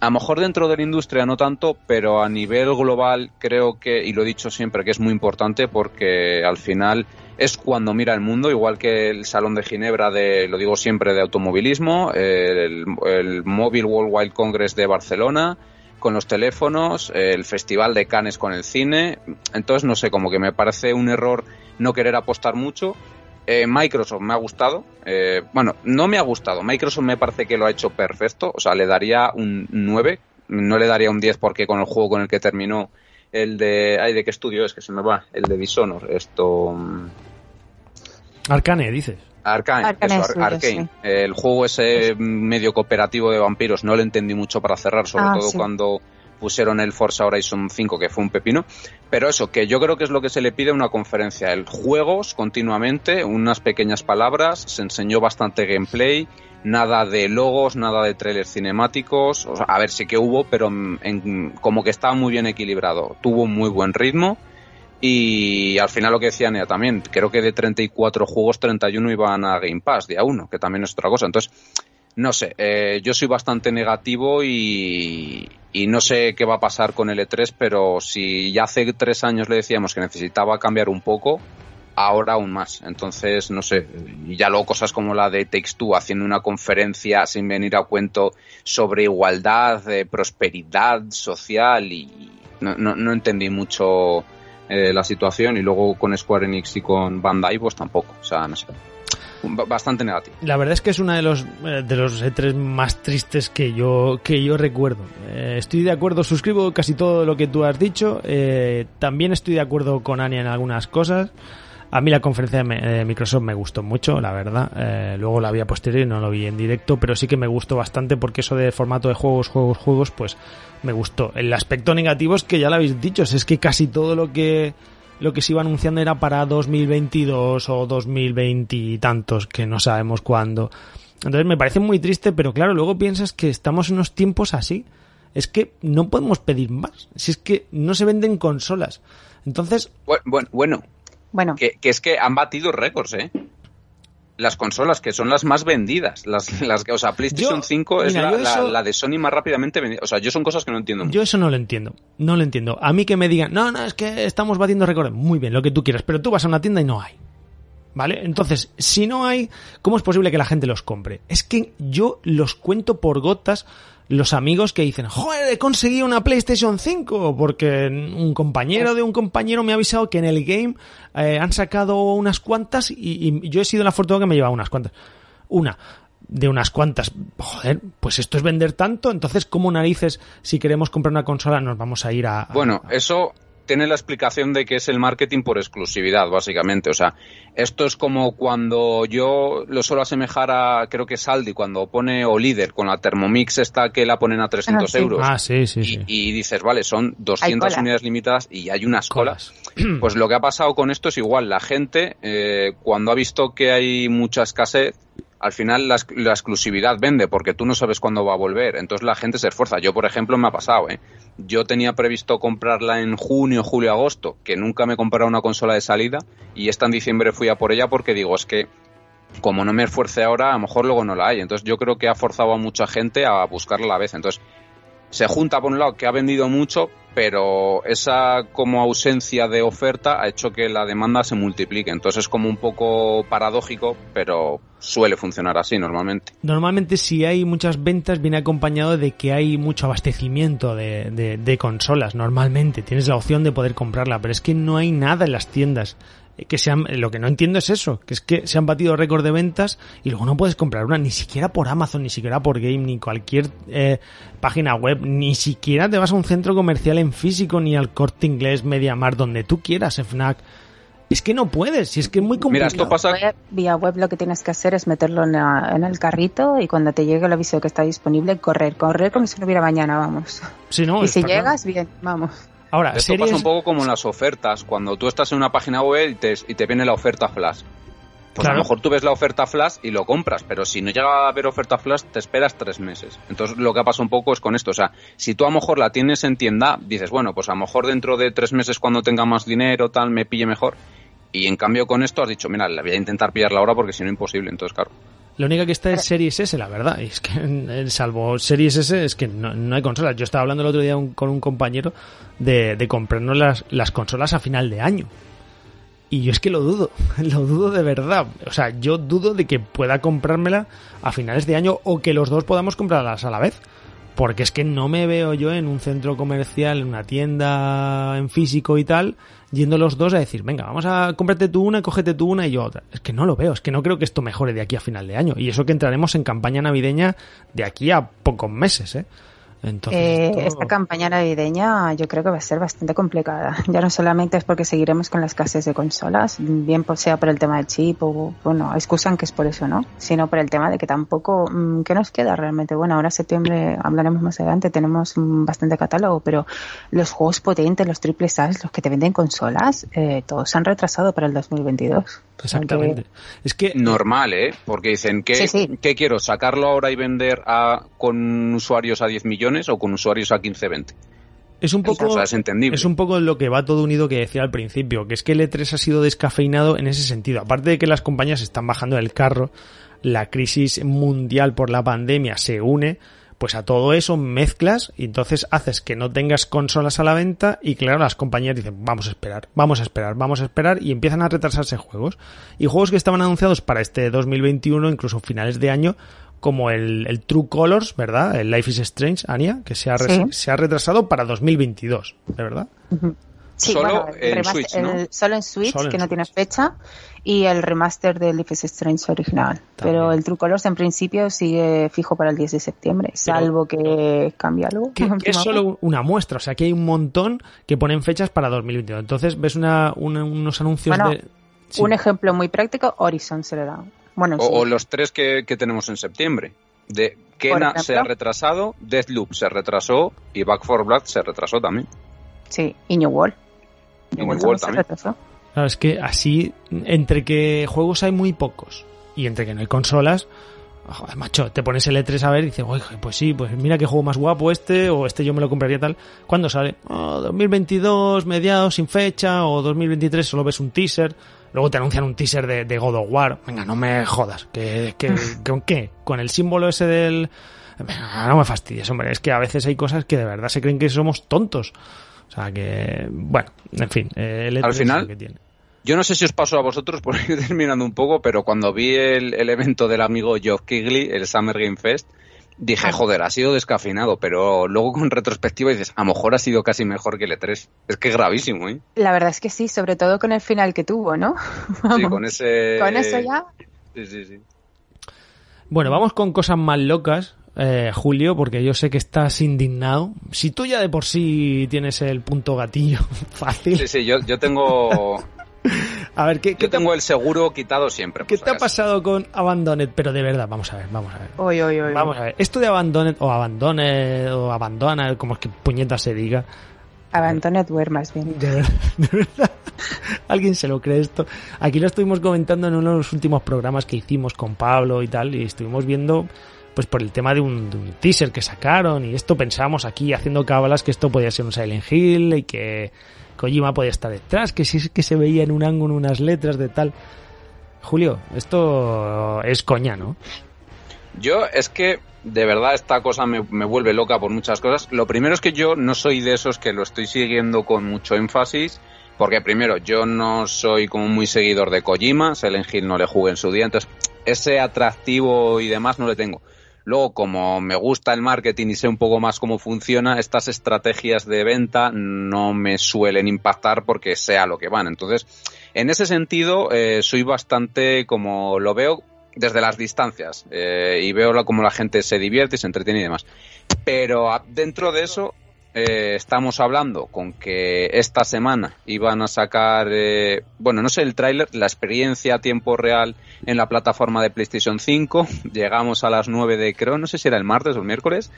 a lo mejor dentro de la industria no tanto, pero a nivel global creo que, y lo he dicho siempre, que es muy importante porque al final es cuando mira el mundo, igual que el Salón de Ginebra de, lo digo siempre, de automovilismo, el, el Mobile Worldwide Congress de Barcelona, con los teléfonos, el Festival de Cannes con el cine. Entonces, no sé, como que me parece un error no querer apostar mucho eh, Microsoft me ha gustado. Eh, bueno, no me ha gustado. Microsoft me parece que lo ha hecho perfecto. O sea, le daría un 9. No le daría un 10 porque con el juego con el que terminó el de... Ay, ¿de qué estudio es? Que se me va. El de Dishonor. Esto... Mm. Arcane, dices. Arcane, Arcane. El juego ese medio cooperativo de vampiros no le entendí mucho para cerrar, sobre ah, todo cuando pusieron el Forza Horizon 5, que fue un pepino. Pero eso, que yo creo que es lo que se le pide a una conferencia. El juegos continuamente, unas pequeñas palabras, se enseñó bastante gameplay, nada de logos, nada de trailers cinemáticos. a ver, sí que hubo, pero como que estaba muy bien equilibrado. Tuvo un muy buen ritmo. Y al final lo que decía Nea también, creo que de 34 juegos, 31 iban a Game Pass, día uno, que también es otra cosa. Entonces, no sé, eh, yo soy bastante negativo y, no sé qué va a pasar con el E3, pero si ya hace tres años le decíamos que necesitaba cambiar un poco, ahora aún más. Entonces, no sé, ya luego cosas como la de Takes Two haciendo una conferencia sin venir a cuento sobre igualdad, prosperidad social y no, no, entendí mucho eh, la situación y luego con Square Enix y con Bandai pues tampoco, o sea, no sé bastante negativo. La verdad es que es uno de los eh, de los E3 más tristes que yo que yo recuerdo. Eh, estoy de acuerdo, suscribo casi todo lo que tú has dicho. Eh, también estoy de acuerdo con Ania en algunas cosas. A mí la conferencia de Microsoft me gustó mucho, la verdad. luego la vi a posteriori, no lo vi en directo, pero sí que me gustó bastante porque eso de formato de juegos, juegos, juegos, pues me gustó. El aspecto negativo es que ya lo habéis dicho, es que casi todo lo que lo que se iba anunciando era para 2022 o 2020 y tantos, que no sabemos cuándo. Entonces me parece muy triste, pero claro, luego piensas que estamos en unos tiempos así. Es que no podemos pedir más. Si es que no se venden consolas. Entonces. Bueno, bueno. bueno. Que, que es que han batido récords, ¿eh? Las consolas que son las más vendidas. Las, las o sea, PlayStation 5 es la, de Sony más rápidamente vendida. O sea, yo son cosas que no entiendo. Yo eso no lo entiendo. No lo entiendo. A mí que me digan, no, no, es que estamos batiendo récords. Muy bien, lo que tú quieras. Pero tú vas a una tienda y no hay. ¿Vale? Entonces, si no hay, ¿cómo es posible que la gente los compre? Es que yo los cuento por gotas los amigos que dicen, joder, he conseguido una PlayStation 5 porque un compañero de un compañero me ha avisado que en el game eh, han sacado unas cuantas y, yo he sido la fortuna que me lleva unas cuantas. Una de unas cuantas. Joder, pues esto es vender tanto, entonces ¿cómo narices si queremos comprar una consola nos vamos a ir a... bueno, eso tiene la explicación de que es el marketing por exclusividad, básicamente. O sea, esto es como cuando yo lo suelo asemejar a, creo que Saldi, cuando pone o líder con la Thermomix esta que la ponen a 300 ah, euros. Ah, sí, sí, y, dices, vale, son 200 unidades limitadas y hay unas colas. Pues lo que ha pasado con esto es igual. La gente, eh, cuando ha visto que hay mucha escasez, al final la, exclusividad vende porque tú no sabes cuándo va a volver. Entonces la gente se esfuerza. Yo, por ejemplo, me ha pasado. ¿eh? Yo tenía previsto comprarla en junio, julio, agosto, que nunca me he comprado una consola de salida y esta en diciembre fui a por ella porque digo, es que como no me esfuerce ahora, a lo mejor luego no la hay. Entonces yo creo que ha forzado a mucha gente a buscarla a la vez. Entonces se junta por un lado que ha vendido mucho, pero esa como ausencia de oferta ha hecho que la demanda se multiplique. Entonces es como un poco paradójico, pero suele funcionar así normalmente. Normalmente si hay muchas ventas viene acompañado de que hay mucho abastecimiento de, consolas. Normalmente tienes la opción de poder comprarla, pero es que no hay nada en las tiendas. Que se han, lo que no entiendo es eso, que es que se han batido récord de ventas y luego no puedes comprar una, ni siquiera por Amazon, ni siquiera por Game, ni cualquier eh, página web, ni siquiera te vas a un centro comercial en físico, ni al corte inglés, Mediamar, donde tú quieras, FNAC. Es que no puedes, si es que es muy complicado. Mira, esto pasa... Web- vía web lo que tienes que hacer es meterlo en, la- en el carrito y cuando te llegue el aviso de que está disponible, correr, correr como si no hubiera mañana, vamos. Sí, no, y si claro. llegas, bien, vamos. Ahora, Esto series... pasa un poco como en las ofertas. Cuando tú estás en una página web y te, y te viene la oferta flash. Pues a lo mejor tú ves la oferta flash y lo compras, pero si no llega a haber oferta flash, te esperas tres meses. Entonces lo que ha pasado un poco es con esto. O sea, si tú a lo mejor la tienes en tienda, dices, bueno, pues a lo mejor dentro de tres meses cuando tenga más dinero, tal, me pille mejor. Y en cambio con esto has dicho, mira, le voy a intentar pillarla ahora porque si no, imposible. Entonces, claro. La única que está es Series S, la verdad. Es que, salvo Series S, es que no, no hay consolas. Yo estaba hablando el otro día un- con un compañero de, de comprarnos las, las consolas a final de año. Y yo es que lo dudo, lo dudo de verdad. O sea, yo dudo de que pueda comprármela a finales de año o que los dos podamos comprarlas a la vez. Porque es que no me veo yo en un centro comercial, en una tienda en físico y tal, yendo los dos a decir, venga, vamos a comprarte tú una, cógete tú una y yo otra. Es que no lo veo, es que no creo que esto mejore de aquí a final de año. Y eso que entraremos en campaña navideña de aquí a pocos meses, ¿eh? Entonces, Eh, esto- Esta campaña navideña yo creo que va a ser bastante complicada. Ya no solamente es porque seguiremos con la escasez de consolas, bien sea por el tema del chip o, bueno, excusan que es por eso, ¿no? Sino por el tema de que tampoco, mm, ¿qué nos queda realmente? Bueno, ahora en septiembre hablaremos más adelante, tenemos mm, bastante catálogo, pero los juegos potentes, los triples A, los que te venden consolas, eh, todos se han retrasado para el 2022. Que- Exactamente. Es que Normal, ¿eh? Porque dicen, ¿qué, Sí, sí. ¿qué quiero? ¿Sacarlo ahora y vender a, con usuarios a 10 millones o con usuarios a 15, 20? es un poco... Es entendible. Es un poco lo que va todo unido que decía al principio, que es que el E3 ha sido descafeinado en ese sentido. Aparte de que las compañías están bajando del carro, la crisis mundial por la pandemia se une, pues a todo eso mezclas y entonces haces que no tengas consolas a la venta y claro, las compañías dicen, vamos a esperar, vamos a esperar, vamos a esperar y empiezan a retrasarse juegos. Y juegos que estaban anunciados para este 2021, incluso finales de año, como el, el True Colors, ¿verdad? El Life is Strange, Anya, que se ha, Sí. se ha retrasado para 2022, ¿de verdad? Sí, Solo bueno, el en remaster- Switch, ¿no? el- solo en Switch, Solo en que no tiene fecha, y el remaster de Life is Strange original. Pero el True Colors en principio sigue fijo para el 10 de septiembre, salvo que cambie algo. que, que es solo una muestra, o sea que hay un montón que ponen fechas para 2022. Entonces ves una, una- unos anuncios Bueno, de... sí. Un ejemplo muy práctico, Horizon se le da. Bueno, O, sí. o los tres que, que tenemos en septiembre. De Kena ejemplo. se ha retrasado, Deathloop se retrasó y Back 4 Blood se retrasó también. sí, y New World. Y New World World se también. retrasó. Claro, es que así, entre que juegos hay muy pocos y entre que no hay consolas, joder, macho, te pones el E3 a ver y dices, oye, pues sí, pues mira qué juego más guapo este, o este yo me lo compraría tal. ¿Cuándo sale? Oh, 2022, mediados, sin fecha, o 2023 solo ves un teaser. Luego te anuncian un teaser de, de God of War. Venga, no me jodas. ¿Que, que, ¿Con qué? ¿Con el símbolo ese del...? Venga, no me fastidies, hombre. Es que a veces hay cosas que de verdad se creen que somos tontos. O sea que, bueno, en fin. eh, el E3 Al es final, lo que tiene. Yo no sé si os pasó a vosotros por ir terminando un poco, pero cuando vi el, el evento del amigo Geoff Kigley, el Summer Game Fest, dije, joder, ha sido descafeinado, pero luego con retrospectiva dices, a lo mejor ha sido casi mejor que el E3. Es que es gravísimo, ¿eh? La verdad es que sí, sobre todo con el final que tuvo, ¿no? Sí, con ese... Con eso ya. Sí, sí, sí. Bueno, vamos con cosas más locas, eh, Julio, porque yo sé que estás indignado. Si tú ya de por sí tienes el punto gatillo fácil. Sí, sí, yo, yo tengo... A ver, ¿qué, qué Yo te, tengo el seguro quitado siempre. qué te ha pasado con Abandoned? Pero de verdad, vamos a ver, vamos a ver. Oy, oy, oy. Vamos a ver, esto de Abandoned o Abandoned o Abandona, como es que puñeta se diga. Abandoned Wear más bien. De verdad, de verdad. ¿Alguien se lo cree esto? Aquí lo estuvimos comentando en uno de los últimos programas que hicimos con Pablo y tal, y estuvimos viendo, pues por el tema de un, teaser que sacaron, y esto pensábamos aquí haciendo cábalas que esto podía ser un Silent Hill y que Kojima podía estar detrás, que si es que se veía en un ángulo unas letras de tal. Julio, esto es coña, ¿no? Yo es que de verdad esta cosa me, me vuelve loca por muchas cosas. Lo primero es que yo no soy de esos que lo estoy siguiendo con mucho énfasis, porque primero yo no soy como muy seguidor de Kojima, Silent Hill no le jugué en su día, entonces ese atractivo y demás no le tengo. Luego, como me gusta el marketing y sé un poco más cómo funciona, estas estrategias de venta no me suelen impactar porque sea lo que van. Entonces, en ese sentido, eh, soy bastante como lo veo desde las distancias eh, y veo como la gente se divierte y se entretiene y demás. Pero dentro de eso, eh, estamos hablando con que esta semana iban a sacar, eh, bueno, no sé el tráiler, la experiencia a tiempo real en la plataforma de PlayStation 5. Llegamos a las 9 de, creo, no sé si era el martes o el miércoles,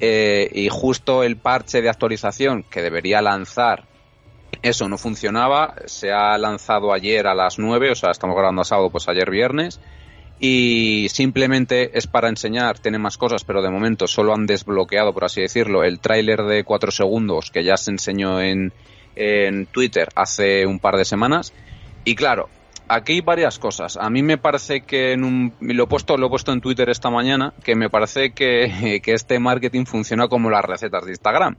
eh, y justo el parche de actualización que debería lanzar eso no funcionaba, se ha lanzado ayer a las 9, o sea, estamos grabando a sábado, pues ayer viernes, y simplemente es para enseñar, tiene más cosas, pero de momento solo han desbloqueado, por así decirlo, el tráiler de 4 segundos que ya se enseñó en, en Twitter hace un par de semanas. Y claro, aquí hay varias cosas. A mí me parece que en un, lo he puesto, lo he puesto en Twitter esta mañana, que me parece que, que este marketing funciona como las recetas de Instagram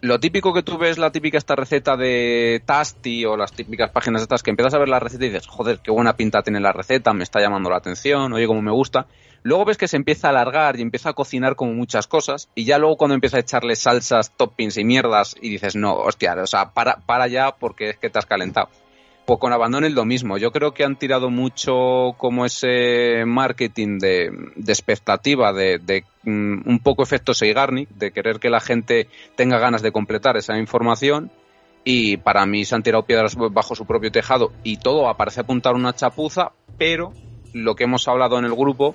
lo típico que tú ves, la típica esta receta de Tasty o las típicas páginas estas que empiezas a ver la receta y dices, joder, qué buena pinta tiene la receta, me está llamando la atención, oye, cómo me gusta. Luego ves que se empieza a alargar y empieza a cocinar como muchas cosas y ya luego cuando empieza a echarle salsas, toppings y mierdas y dices, no, hostia, o sea, para, para ya porque es que te has calentado. Pues con Abandon lo mismo. Yo creo que han tirado mucho como ese marketing de, expectativa, de, mm, un poco efecto Seigarnik, de querer que la gente tenga ganas de completar esa información. Y para mí se han tirado piedras bajo su propio tejado y todo parece apuntar una chapuza, pero lo que hemos hablado en el grupo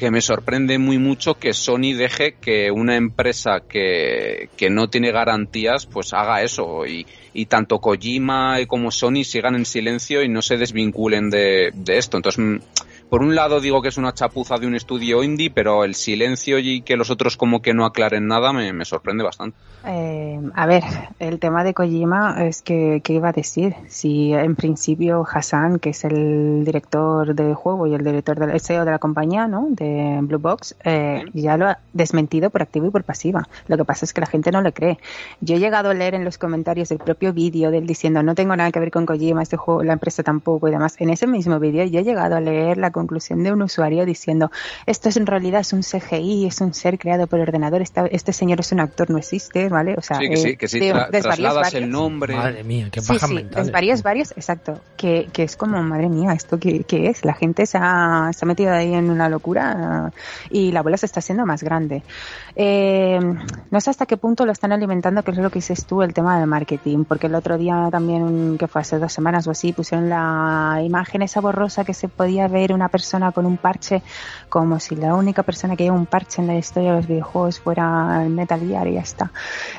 que me sorprende muy mucho que Sony deje que una empresa que, que no tiene garantías pues haga eso y, y, tanto Kojima como Sony sigan en silencio y no se desvinculen de, de esto. Entonces por un lado digo que es una chapuza de un estudio indie, pero el silencio y que los otros como que no aclaren nada me, me sorprende bastante. Eh, a ver, el tema de Kojima es que, ¿qué iba a decir? Si en principio Hassan, que es el director del juego y el director del CEO de la compañía, ¿no? De Blue Box, eh, ya lo ha desmentido por activo y por pasiva. Lo que pasa es que la gente no le cree. Yo he llegado a leer en los comentarios del propio vídeo del diciendo no tengo nada que ver con Kojima, este juego, la empresa tampoco y demás. En ese mismo vídeo yo he llegado a leer la conclusión de un usuario diciendo esto es en realidad es un CGI, es un ser creado por ordenador, este señor es un actor, no existe, ¿vale? O sea, sí, que sí, que sí, de- tra- trasladas varios. el nombre. Madre mía, qué Sí, pajas sí, es varios, varios, exacto. Que, que es como, madre mía, ¿esto qué, qué es? La gente se ha, se ha metido ahí en una locura eh, y la bola se está haciendo más grande. Eh, no sé hasta qué punto lo están alimentando, que es lo que dices tú, el tema del marketing, porque el otro día también, que fue hace dos semanas o así, pusieron la imagen esa borrosa que se podía ver una persona con un parche, como si la única persona que lleva un parche en la historia de los videojuegos fuera el Metal Gear y ya está.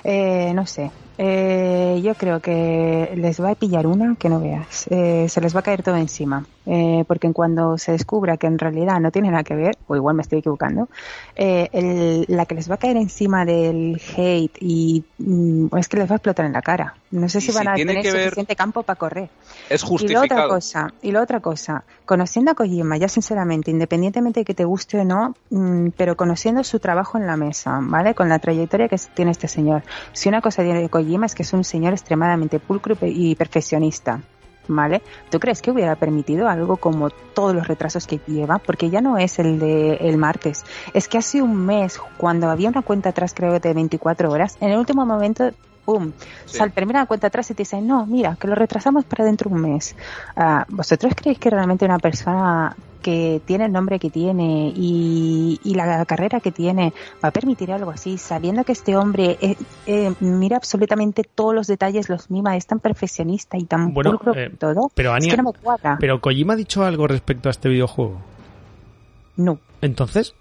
Eh, no sé. Eh, yo creo que les va a pillar una que no veas. Eh, se les va a caer todo encima. Eh, porque en cuando se descubra que en realidad no tiene nada que ver, o igual me estoy equivocando, eh, el- la que les va a caer encima del hate y mm, es que les va a explotar en la cara. No sé si van si a tener que ver- suficiente campo para correr. Es Y la otra justificado. cosa, y la otra cosa, conociendo a Kojima, ya sinceramente, independientemente de que te guste o no, mm, pero conociendo su trabajo en la mesa, ¿vale? Con la trayectoria que tiene este señor. Si una cosa tiene de Kojima es que es un señor extremadamente pulcro y pe- y perfeccionista. ¿Vale? ¿Tú crees que hubiera permitido algo como todos los retrasos que lleva? Porque ya no es el de el martes. Es que hace un mes, cuando había una cuenta atrás, creo, de 24 horas, en el último momento, ¡pum! Sí. Sal, termina la cuenta atrás y te dicen, no, mira, que lo retrasamos para dentro de un mes. Ah, ¿Vosotros creéis que realmente una persona que tiene el nombre que tiene y, y la carrera que tiene va a permitir algo así, sabiendo que este hombre eh, eh, mira absolutamente todos los detalles, los mima, es tan perfeccionista y tan Bueno, pulcro eh, todo? pero, es Ania, que no me cuadra. Pero Kojima ha dicho algo respecto a este videojuego. No. Entonces,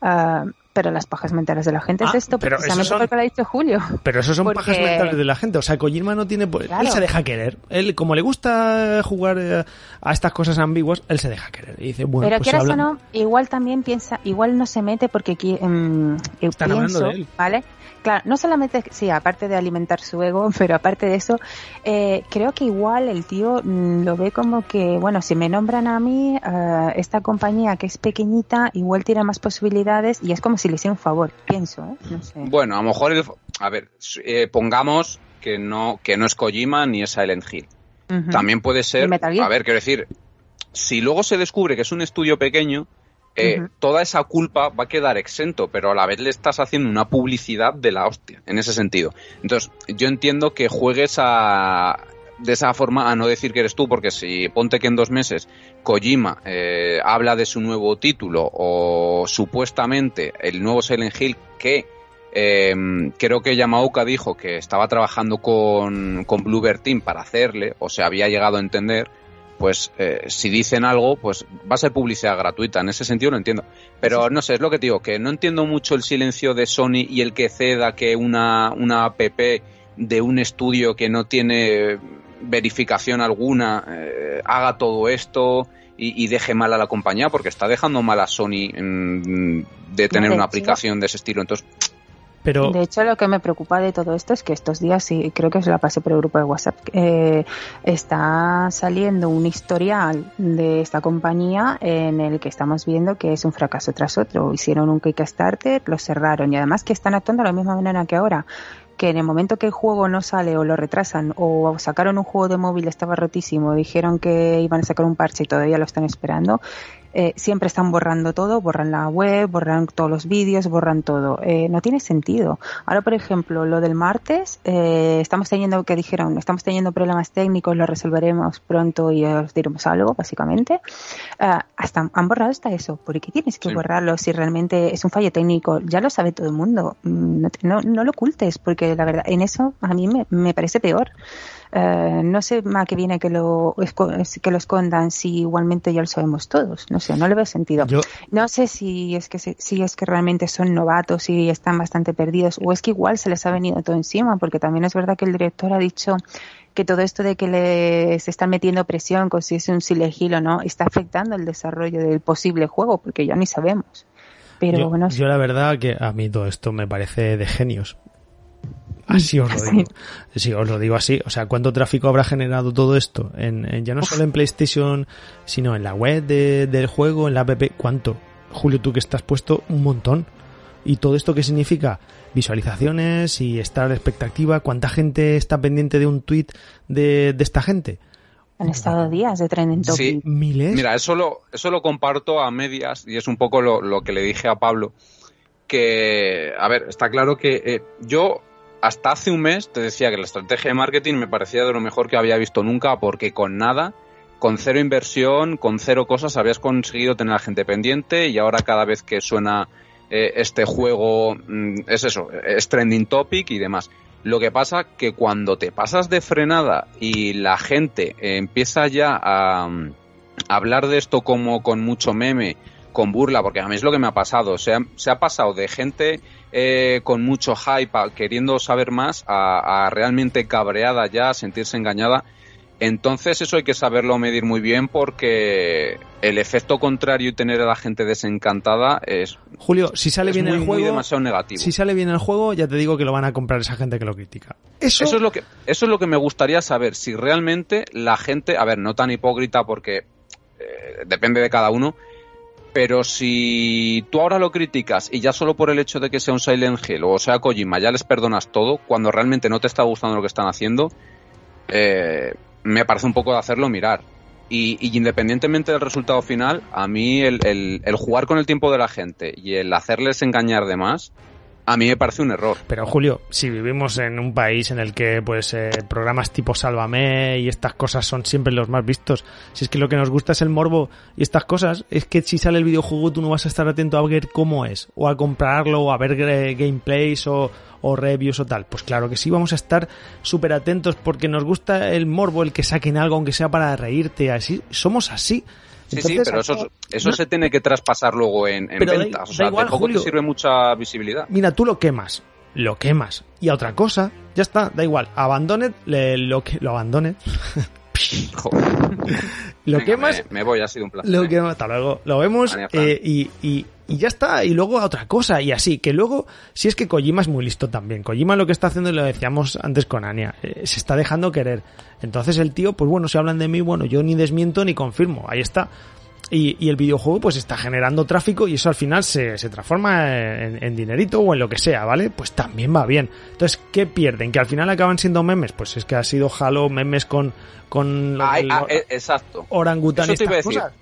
Ah, pero las pajas mentales de la gente Ah, es esto, pero precisamente son- porque lo ha dicho Julio. pero eso son Porque- pajas mentales de la gente. O sea, Kojima no tiene. pues, Claro. Él se deja querer. Él, como le gusta jugar eh, a estas cosas ambiguas, él se deja querer. Y dice, bueno, Pero pues quieras o no, igual también piensa, igual no se mete porque yo Están hablando pienso, de él. ¿vale? Claro, no solamente, sí, aparte de alimentar su ego, pero aparte de eso, eh, creo que igual el tío mm, lo ve como que, bueno, si me nombran a mí, eh, esta compañía que es pequeñita, igual tiene más posibilidades y es como si le hiciera un favor, pienso, ¿eh? No sé. Bueno, a lo mejor, el- a ver, eh, pongamos que no, que no es Kojima ni es Silent Hill. También puede ser, a ver, quiero decir, si luego se descubre que es un estudio pequeño, eh, toda esa culpa va a quedar exento, pero a la vez le estás haciendo una publicidad de la hostia, en ese sentido. Entonces, yo entiendo que juegues a, de esa forma a no decir que eres tú, porque si ponte que en dos meses Kojima eh, habla de su nuevo título o supuestamente el nuevo Silent Hill que eh, creo que Yamaoka dijo que estaba trabajando con, con Bluebird Team para hacerle, o se había llegado a entender, pues eh, si dicen algo, pues va a ser publicidad gratuita. En ese sentido lo entiendo. Pero no sé, es lo que te digo, que no entiendo mucho el silencio de Sony y el que ceda que una, una app de un estudio que no tiene verificación alguna eh, haga todo esto y, deje mal a la compañía, porque está dejando mal a Sony de tener una aplicación de ese estilo. Entonces, pero... De hecho, lo que me preocupa de todo esto es que estos días, y creo que os la pasé por el grupo de WhatsApp, eh, está saliendo un historial de esta compañía en el que estamos viendo que es un fracaso tras otro. Hicieron un Kickstarter, lo cerraron y además que están actuando de la misma manera que ahora que en el momento que el juego no sale o lo retrasan o sacaron un juego de móvil estaba rotísimo, dijeron que iban a sacar un parche y todavía lo están esperando, eh, siempre están borrando todo, borran la web, borran todos los vídeos, borran todo. Eh, no tiene sentido. Ahora, por ejemplo, lo del martes, eh, estamos teniendo, que dijeron, estamos teniendo problemas técnicos, lo resolveremos pronto y os diremos algo, básicamente. hasta han borrado hasta eso. ¿Por qué tienes que borrarlo si realmente es un fallo técnico? Ya lo sabe todo el mundo. Mm, no, no, lo ocultes, porque la verdad, en eso a mí me, me parece peor. Eh, no sé más que viene que lo, que lo escondan si igualmente ya lo sabemos todos. No sé, no le veo sentido. No sé si es que si es que realmente son novatos y están bastante perdidos o es que igual se les ha venido todo encima porque también es verdad que el director ha dicho que todo esto de que les están metiendo presión con si es un silegil o no está afectando el desarrollo del posible juego porque ya ni sabemos. Pero yo, bueno, yo la verdad que a mí todo esto me parece de genios. Así os lo digo. Sí, os lo digo así. O sea, ¿cuánto tráfico habrá generado todo esto? En, ya no solo en PlayStation, sino en la web del juego, en la app. ¿Cuánto? Julio, tú que estás puesto un montón. ¿Y todo esto qué significa? Visualizaciones y estar de expectativa. ¿Cuánta gente está pendiente de un tweet de, esta gente? Han estado días de trending topic. Sí. ¿Miles? Mira, eso lo, eso lo comparto a medias y es un poco lo, lo que le dije a Pablo. Que, a ver, está claro que eh, yo hasta hace un mes te decía que la estrategia de marketing me parecía de lo mejor que había visto nunca porque con nada, con cero inversión, con cero cosas, habías conseguido tener a gente pendiente y ahora cada vez que suena eh, este juego mm, es eso, es trending topic y demás. Lo que pasa que cuando te pasas de frenada y la gente empieza ya a, a hablar de esto como con mucho meme, con burla, porque a mí es lo que me ha pasado. Se ha pasado de gente eh, con mucho hype, queriendo saber más, a, realmente cabreada ya, a sentirse engañada. Entonces eso hay que saberlo medir muy bien porque el efecto contrario y tener a la gente desencantada es Julio, si sale bien el juego, demasiado negativo. Si sale bien el juego, ya te digo que lo van a comprar esa gente que lo critica. Eso... eso es lo que eso es lo que me gustaría saber si realmente la gente, a ver, no tan hipócrita porque eh, depende de cada uno, pero si tú ahora lo criticas y ya solo por el hecho de que sea un Silent Hill o sea Kojima ya les perdonas todo, cuando realmente no te está gustando lo que están haciendo, eh, me parece un poco de hacerlo mirar. Y, independientemente del resultado final, a mí el, el, jugar con el tiempo de la gente y el hacerles engañar de más, a mí me parece un error. Pero Julio, si vivimos en un país en el que pues eh, programas tipo Sálvame y estas cosas son siempre los más vistos, si es que lo que nos gusta es el morbo y estas cosas, es que si sale el videojuego tú no vas a estar atento a ver cómo es, o a comprarlo, o a ver gameplays o, o reviews o tal. Pues claro que sí, vamos a estar súper atentos porque nos gusta el morbo, el que saquen algo, aunque sea para reírte, así, somos así. Sí, sí, pero eso, eso se tiene que traspasar luego en, ventas. o sea, igual, te sirve mucha visibilidad. Mira, tú lo quemas, lo quemas. Y a otra cosa, ya está, da igual. Abandone lo que lo abandone. lo quemas. Me, voy, ha sido un placer. Lo ¿eh? hasta luego. Lo vemos eh, y y ya está, y luego a otra cosa, y así, que luego, si es que Kojima es muy listo también, Kojima lo que está haciendo, y lo decíamos antes con Ania, eh, se está dejando querer. Entonces el tío, pues bueno, si hablan de mí, bueno, yo ni desmiento ni confirmo, ahí está. Y, y el videojuego pues está generando tráfico y eso al final se, se transforma en, dinerito o en lo que sea, ¿vale? Pues también va bien. Entonces, ¿qué pierden? ¿Que al final acaban siendo memes? Pues es que ha sido Halo memes con... con ah, eh, exacto. Orangután y estas cosas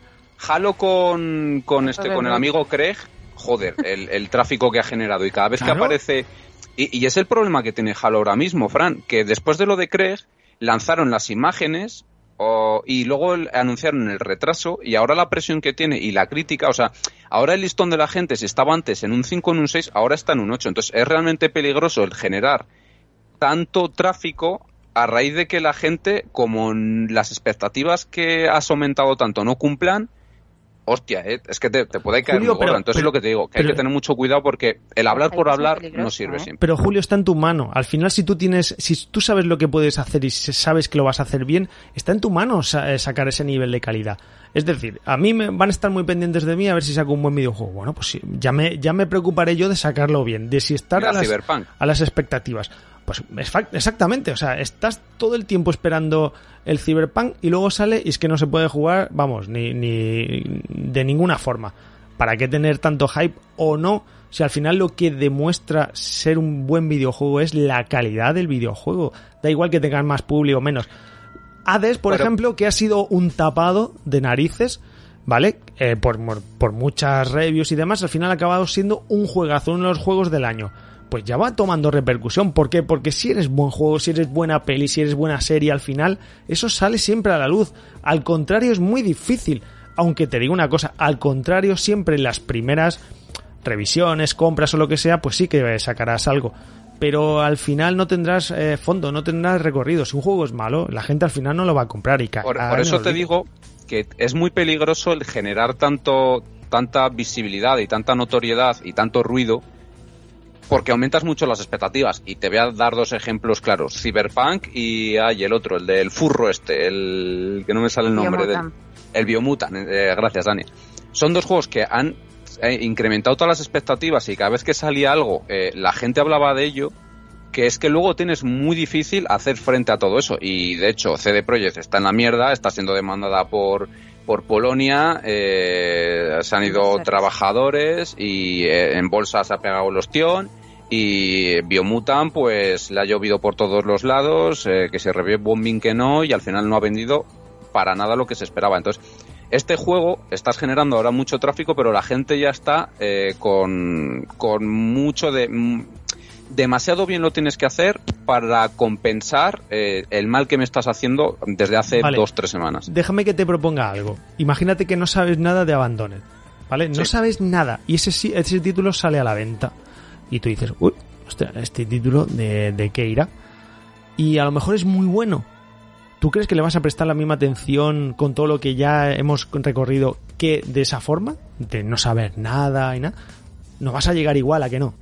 Halo con, con este, con el amigo Craig, joder, el, el tráfico que ha generado y cada vez que aparece. Y, y es el problema que tiene Halo ahora mismo, Fran, que después de lo de Craig, lanzaron las imágenes o- y luego el- anunciaron el retraso y ahora la presión que tiene y la crítica, o sea, ahora el listón de la gente, si estaba antes en un 5 o en un 6, ahora está en un 8. Entonces es realmente peligroso el generar tanto tráfico a raíz de que la gente, como las expectativas que has aumentado tanto no cumplan, hostia, eh, es que te, te puede caer Julio, pero- Entonces pero- es lo que te digo, que pero- hay que tener mucho cuidado porque el hablar por hablar no sirve ¿eh? siempre. Pero Julio está en tu mano. Al final, si tú tienes, si tú sabes lo que puedes hacer y se- sabes que lo vas a hacer bien, está en tu mano sa- eh, sacar ese nivel de calidad. Es decir, a mí me van a estar muy pendientes de mí a ver si saco un buen videojuego. Bueno, pues sí, ya me, ya me preocuparé yo de sacarlo bien, de si estar Mira, a las, a las expectativas. Pues exactamente, o sea, estás todo el tiempo esperando el Cyberpunk y luego sale y es que no se puede jugar, vamos, ni, ni de ninguna forma. ¿Para qué tener tanto hype o no? Si al final lo que demuestra ser un buen videojuego es la calidad del videojuego. Da igual que tengan más público o menos. Hades, por ejemplo, que ha sido un tapado de narices, ¿vale? Eh, por, por- por muchas reviews y demás, al final ha acabado siendo un juegazo, uno de los juegos del año. Pues ya va tomando repercusión. ¿Por qué? Porque si eres buen juego, si eres buena peli, si eres buena serie, al final, eso sale siempre a la luz. Al contrario, es muy difícil. Aunque te digo una cosa, al contrario, siempre en las primeras revisiones, compras o lo que sea, pues sí que sacarás algo. Pero al final no tendrás eh, fondo, no tendrás recorrido. Si un juego es malo, la gente al final no lo va a comprar y Por, caerá por en eso te digo que es muy peligroso el generar tanto tanta visibilidad y tanta notoriedad y tanto ruido porque aumentas mucho las expectativas. Y te voy a dar dos ejemplos claros. Cyberpunk y hay el otro el del furro este el que no me sale el nombre del el Biomutant eh, gracias Dani. Son dos juegos que han eh, incrementado todas las expectativas y cada vez que salía algo eh, la gente hablaba de ello que es que luego tienes muy difícil hacer frente a todo eso. Y de hecho, CD Projekt está en la mierda, está siendo demandada por, por Polonia, eh, se han ido trabajadores y eh, en bolsa se ha pegado el ostión. Y Biomutant, pues le ha llovido por todos los lados, eh, que se revive bombing que no, y al final no ha vendido para nada lo que se esperaba. Entonces, este juego estás generando ahora mucho tráfico, pero la gente ya está eh, con, con mucho de. demasiado bien lo tienes que hacer para compensar eh, el mal que me estás haciendo desde hace Vale. dos tres semanas. Déjame que te proponga algo. Imagínate que no sabes nada de Abandoned, ¿vale? No Sí. sabes nada y ese, sí- ese título sale a la venta. Y tú dices, uy, hostia, este título de, de qué irá. Y a lo mejor es muy bueno. ¿Tú crees que le vas a prestar la misma atención con todo lo que ya hemos recorrido que de esa forma? De no saber nada y nada. No vas a llegar igual a que no.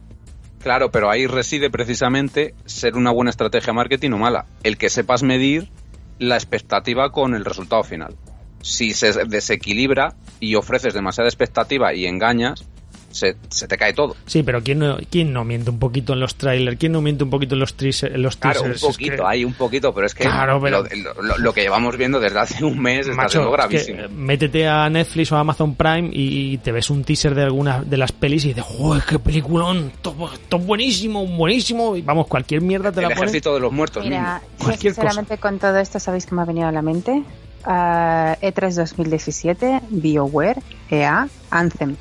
Claro, pero ahí reside precisamente ser una buena estrategia marketing o mala. El que sepas medir la expectativa con el resultado final. Si se desequilibra y ofreces demasiada expectativa y engañas, se, se te cae todo. Sí, pero ¿quién no, ¿quién no miente un poquito en los trailers? ¿Quién no miente un poquito en los, tris- en los Claro, un teasers? Es poquito, que- hay un poquito, pero es que Claro, pero- lo, lo- lo que llevamos viendo desde hace un mes está Macho, siendo es que, gravísimo. métete a Netflix o a Amazon Prime y te ves un teaser de alguna de las pelis y dices, ¡Joder, qué peliculón! Todo, todo buenísimo, buenísimo. Y vamos, cualquier mierda te el la pones. ejército de los muertos Mira, yo sinceramente con todo esto, ¿sabéis qué me ha venido a la mente? Ah, E3 2017, BioWare, EA, Anthem.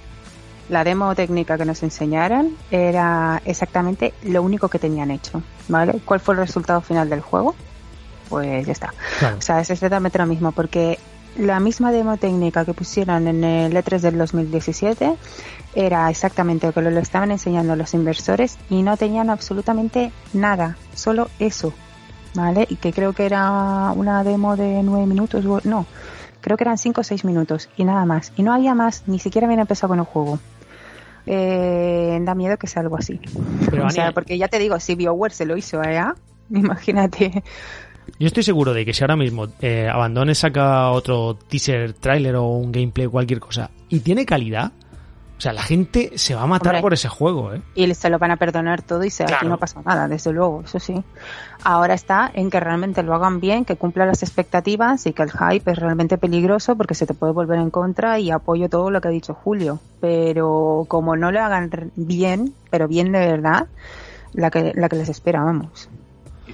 La demo técnica que nos enseñaron era exactamente lo único que tenían hecho, ¿vale? ¿Cuál fue el resultado final del juego? Pues ya está. Claro. O sea, es exactamente lo mismo, porque la misma demo técnica que pusieron en el E3 del 2017 era exactamente lo que lo estaban enseñando los inversores y no tenían absolutamente nada, solo eso, ¿vale? Y que creo que era una demo de nueve minutos, no, creo que eran cinco o seis minutos y nada más. Y no había más, ni siquiera habían empezado con el juego. Eh, da miedo que sea algo así. Pero, o sea, Ania, porque ya te digo, si BioWare se lo hizo a EA, imagínate. Yo estoy seguro de que si ahora mismo eh, Abandone saca otro teaser, trailer o un gameplay, cualquier cosa, y tiene calidad, o sea, la gente se va a matar Hombre. por ese juego, ¿eh? y se lo van a perdonar todo y se, Claro. aquí no pasa nada, desde luego, eso sí. Ahora está en que realmente lo hagan bien, que cumplan las expectativas y que el hype es realmente peligroso porque se te puede volver en contra y apoyo todo lo que ha dicho Julio. Pero como no lo hagan bien, pero bien de verdad, la que, la que les espera, vamos.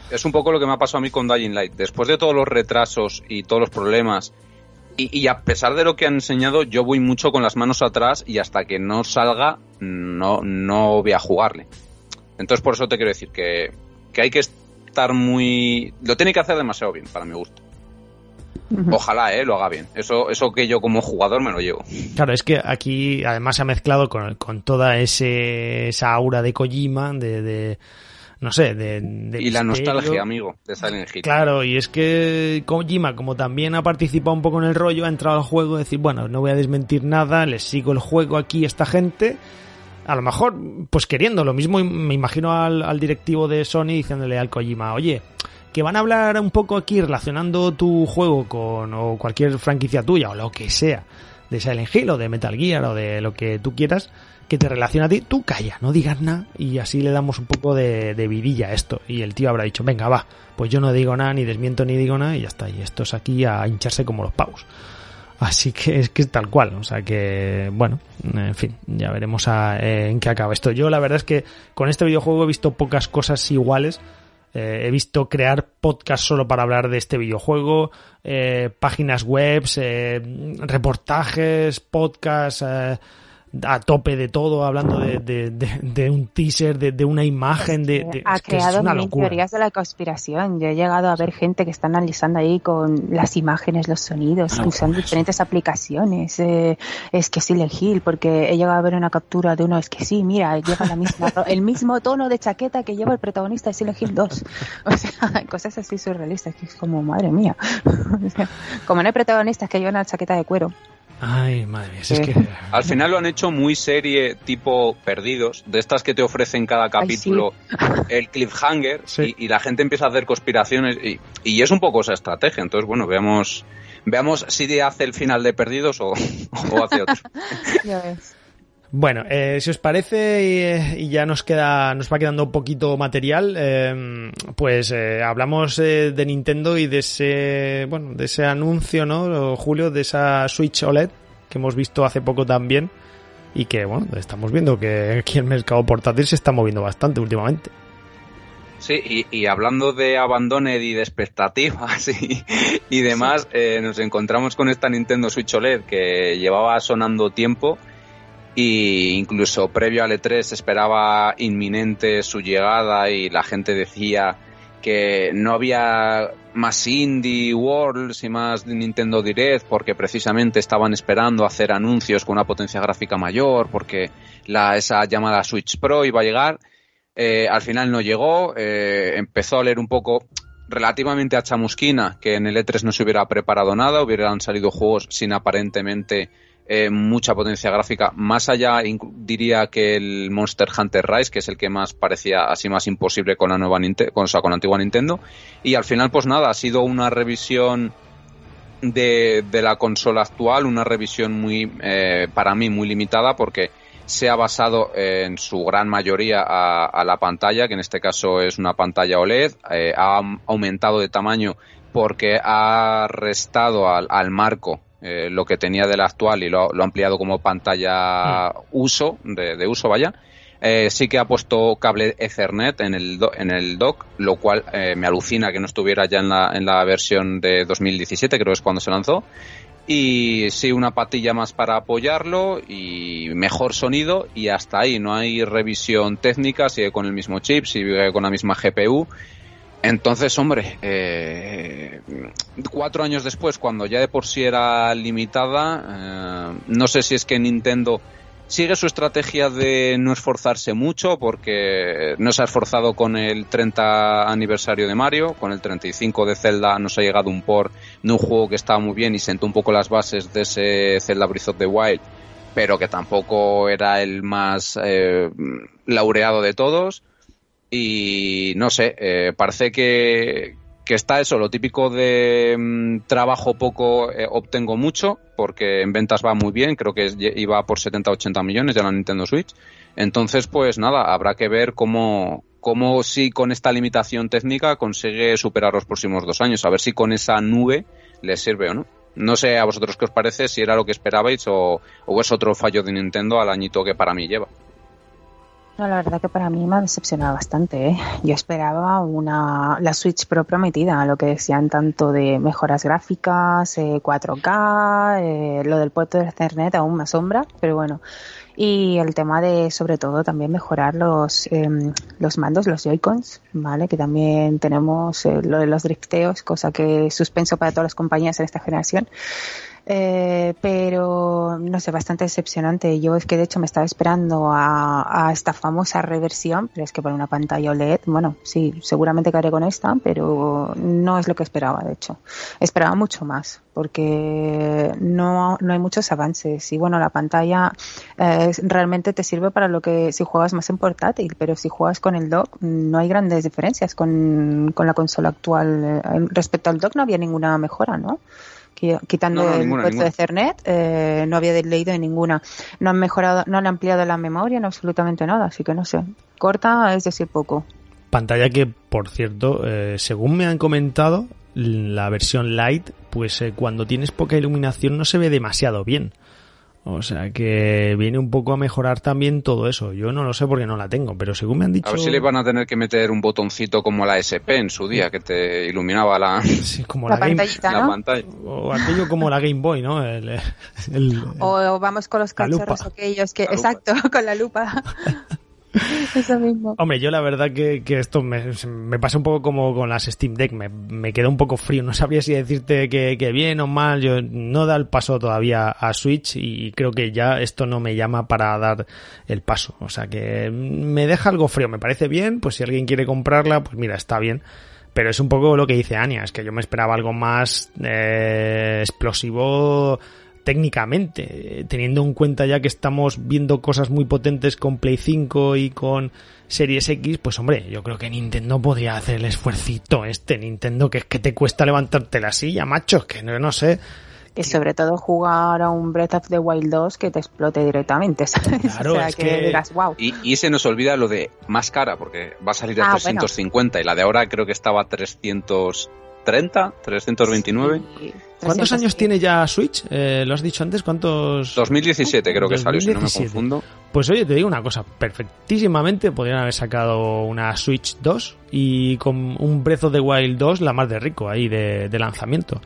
Es un poco lo que me ha pasado a mí con Dying Light. Después de todos los retrasos y todos los problemas, Y, a pesar de lo que han enseñado, yo voy mucho con las manos atrás y hasta que no salga, no, no voy a jugarle. Entonces, por eso te quiero decir que, que hay que estar muy. Lo tiene que hacer demasiado bien, para mi gusto. Ojalá, ¿eh? Lo haga bien. Eso, eso que yo como jugador me lo llevo. Claro, es que aquí además se ha mezclado con, con toda ese, esa aura de Kojima, de, no sé, de, y la nostalgia, amigo, de Silent Hill. Claro, y es que Kojima, como también ha participado un poco en el rollo, ha entrado al juego, decir, bueno, no voy a desmentir nada, les sigo el juego aquí a esta gente. A lo mejor, pues queriendo, lo mismo me imagino al, al directivo de Sony diciéndole al Kojima, oye, que van a hablar un poco aquí relacionando tu juego con o cualquier franquicia tuya o lo que sea de Silent Hill o de Metal Gear o de lo que tú quieras que te relaciona a ti, tú calla, no digas nada y así le damos un poco de, vidilla a esto. Y el tío habrá dicho, venga, va, pues yo no digo nada, ni desmiento ni digo nada y ya está. Y esto es aquí a hincharse como los pavos. Así que es que es tal cual, o sea que, bueno, en fin, ya veremos en qué acaba esto. Yo la verdad es que con este videojuego he visto pocas cosas iguales eh, he visto crear podcast solo para hablar de este videojuego, eh, páginas web, eh, reportajes, podcasts, a tope de todo, hablando de, de, un teaser, de, una imagen, de, ha creado mil teorías de la conspiración. Yo he llegado a ver gente que está analizando ahí con las imágenes, los sonidos, ah, usando pues. diferentes aplicaciones. Eh, es que sí, Hill, porque he llegado a ver una captura de uno, es que sí, mira, lleva la misma, el mismo tono de chaqueta que lleva el protagonista de Silent Hill 2. O sea, cosas así surrealistas, que es como, madre mía. como no hay protagonistas que llevan una chaqueta de cuero, Ay, madre mía, es que... Al final lo han hecho muy serie tipo Perdidos, de estas que te ofrecen cada capítulo el cliffhanger y, la gente empieza a hacer conspiraciones y, es un poco esa estrategia. Entonces, bueno, veamos, veamos si hace el final de Perdidos o, o hace otro. ya ves. Bueno, eh, si os parece y, ya nos queda, nos va quedando un poquito material, eh, pues eh, hablamos de Nintendo y de ese, bueno, de ese anuncio, ¿no? Julio, de esa Switch OLED que hemos visto hace poco también y que, bueno, estamos viendo que aquí el mercado portátil se está moviendo bastante últimamente. Sí, y, hablando de abandoned y de expectativas y, y demás, nos encontramos con esta Nintendo Switch OLED que llevaba sonando tiempo y incluso previo al E3 esperaba inminente su llegada y la gente decía que no había más Indie Worlds y más Nintendo Direct porque precisamente estaban esperando hacer anuncios con una potencia gráfica mayor porque la, esa llamada Switch Pro iba a llegar. Eh, al final no llegó, eh, empezó a leer un poco relativamente a chamusquina que en el E3 no se hubiera preparado nada, hubieran salido juegos sin aparentemente eh, mucha potencia gráfica, más allá diría que el Monster Hunter Rise, que es el que más parecía así más imposible con la nueva con, con la antigua Nintendo, y al final pues nada, ha sido una revisión de, la consola actual, una revisión muy, eh, para mí muy limitada porque se ha basado en su gran mayoría a, la pantalla, que en este caso es una pantalla OLED, eh, ha aumentado de tamaño porque ha restado al marco eh, lo que tenía de la actual y lo, ha ampliado como pantalla mm. uso, de, uso vaya. Eh, sí que ha puesto cable Ethernet en el, en el dock, lo cual eh, me alucina que no estuviera ya en la, en la versión de 2017, creo que es cuando se lanzó. Y sí, una patilla más para apoyarlo y mejor sonido y hasta ahí. No hay revisión técnica, sigue con el mismo chip, sigue con la misma GPU entonces, hombre, eh, cuatro años después, cuando ya de por sí era limitada, eh, no sé si es que Nintendo sigue su estrategia de no esforzarse mucho, porque no se ha esforzado con el 30 aniversario de Mario, con el 35 de Zelda nos ha llegado un por de un juego que estaba muy bien y sentó un poco las bases de ese Zelda Breath of the Wild, pero que tampoco era el más eh, laureado de todos y no sé, eh, parece que, que, está eso, lo típico de mm, trabajo poco, eh, obtengo mucho, porque en ventas va muy bien, creo que iba por 70-80 millones de la Nintendo Switch. Entonces, pues nada, habrá que ver cómo, cómo si con esta limitación técnica consigue superar los próximos dos años, a ver si con esa nube le sirve o no. No sé a vosotros qué os parece, si era lo que esperabais o, o es otro fallo de Nintendo al añito que para mí lleva. No, la verdad que para mí me ha decepcionado bastante. ¿eh? Yo esperaba una la Switch Pro prometida, lo que decían tanto de mejoras gráficas, 4K, eh, eh, lo del puerto de Ethernet aún me asombra, pero bueno. Y el tema de, sobre todo, también mejorar los, em, los mandos, los Joy-Cons, ¿vale? Que también tenemos lo de los drifteos, cosa que suspenso para todas las compañías en esta generación. Eh, pero no sé, bastante decepcionante. Yo es que de hecho me estaba esperando a, a, esta famosa reversión, pero es que para una pantalla OLED, bueno, sí, seguramente caeré con esta, pero no es lo que esperaba, de hecho. Esperaba mucho más, porque no, no hay muchos avances. Y bueno, la pantalla eh, realmente te sirve para lo que si juegas más en portátil, pero si juegas con el dock, no hay grandes diferencias con, con la consola actual. Eh, respecto al dock no había ninguna mejora, ¿no? Quitando el puerto de Cernet, eh, no había leído ninguna. No han mejorado, no han ampliado la memoria, no absolutamente nada, así que no sé. Corta es decir poco. Pantalla que, por cierto, eh, según me han comentado, la versión light, pues eh, cuando tienes poca iluminación no se ve demasiado bien. O sea que viene un poco a mejorar también todo eso. Yo no lo sé porque no la tengo, pero según me han dicho. A ver si le van a tener que meter un botoncito como la SP en su día, que te iluminaba la, sí, como la, Game... la pantalla. O aquello como la Game Boy, ¿no? El, el... O vamos con los cachorros aquellos que. Exacto, con la lupa. Hombre, yo la verdad que, que esto me, me, pasa un poco como con las Steam Deck, me, me quedó un poco frío, no sabría si decirte que, que, bien o mal, yo no da el paso todavía a Switch y creo que ya esto no me llama para dar el paso, o sea que me deja algo frío, me parece bien, pues si alguien quiere comprarla, pues mira, está bien. Pero es un poco lo que dice Anya, es que yo me esperaba algo más eh, explosivo, técnicamente, teniendo en cuenta ya que estamos viendo cosas muy potentes con Play 5 y con Series X, pues hombre, yo creo que Nintendo podría hacer el esfuercito este, Nintendo, que es que te cuesta levantarte la silla, macho, que no, no sé. Y sobre todo jugar a un Breath of the Wild 2 que te explote directamente, Claro, o sea, es que, que... digas, wow. Y, y, se nos olvida lo de más cara, porque va a salir a Ah, 350 y la de ahora creo que estaba a 330, 329. Sí, ¿Cuántos 300, años tiene ya Switch? Eh, ¿Lo has dicho antes? ¿Cuántos? 2017 creo que salió, si no me 2017. confundo. Pues oye, te digo una cosa, perfectísimamente podrían haber sacado una Switch 2 y con un Breath of the Wild 2 la más de rico ahí de, de lanzamiento.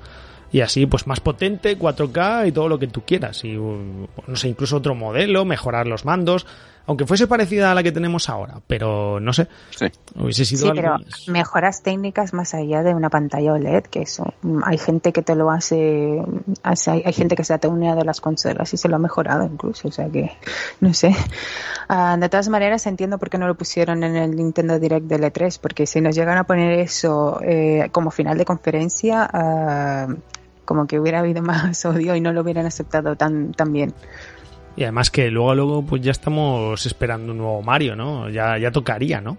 Y así, pues más potente, 4K y todo lo que tú quieras. Y, uh, no sé, incluso otro modelo, mejorar los mandos. Aunque fuese parecida a la que tenemos ahora, pero no sé, Sí. hubiese sido Sí, algo pero más. mejoras técnicas más allá de una pantalla OLED, que eso, mm, hay gente que te lo hace, hace- hay, hay gente que se ha unido de las consolas y se lo ha mejorado incluso, o sea que, no sé. Ah, de todas maneras entiendo por qué no lo pusieron en el Nintendo Direct del E3, porque si nos llegan a poner eso eh, como final de conferencia, ah, como que hubiera habido más odio y no lo hubieran aceptado tan, tan bien. Y además que luego, luego, pues ya estamos esperando un nuevo Mario, ¿no? Ya, ya tocaría, ¿no?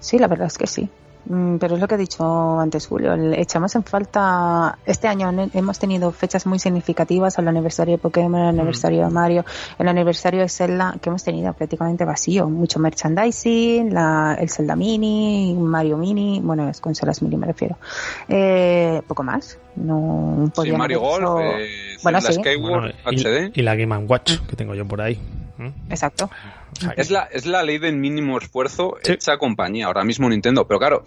Sí, la verdad es que sí. Mm, Pero es lo que he dicho antes, Julio. Echamos en falta. Este año hemos tenido fechas muy significativas: el aniversario de Pokémon, el aniversario de Mario, el aniversario de Zelda, que hemos tenido prácticamente vacío. Mucho merchandising, la, el Zelda Mini, Mario Mini, bueno, las consolas mini me refiero. Eh, poco más. No Sí, Mario Golf, hecho- eh, Bueno, sí. Skyward Bueno, HD. y, y la Game Watch que tengo yo por ahí. ¿Mm? Exacto. Es la, es la ley del mínimo esfuerzo Sí. hecha compañía, ahora mismo Nintendo. Pero claro,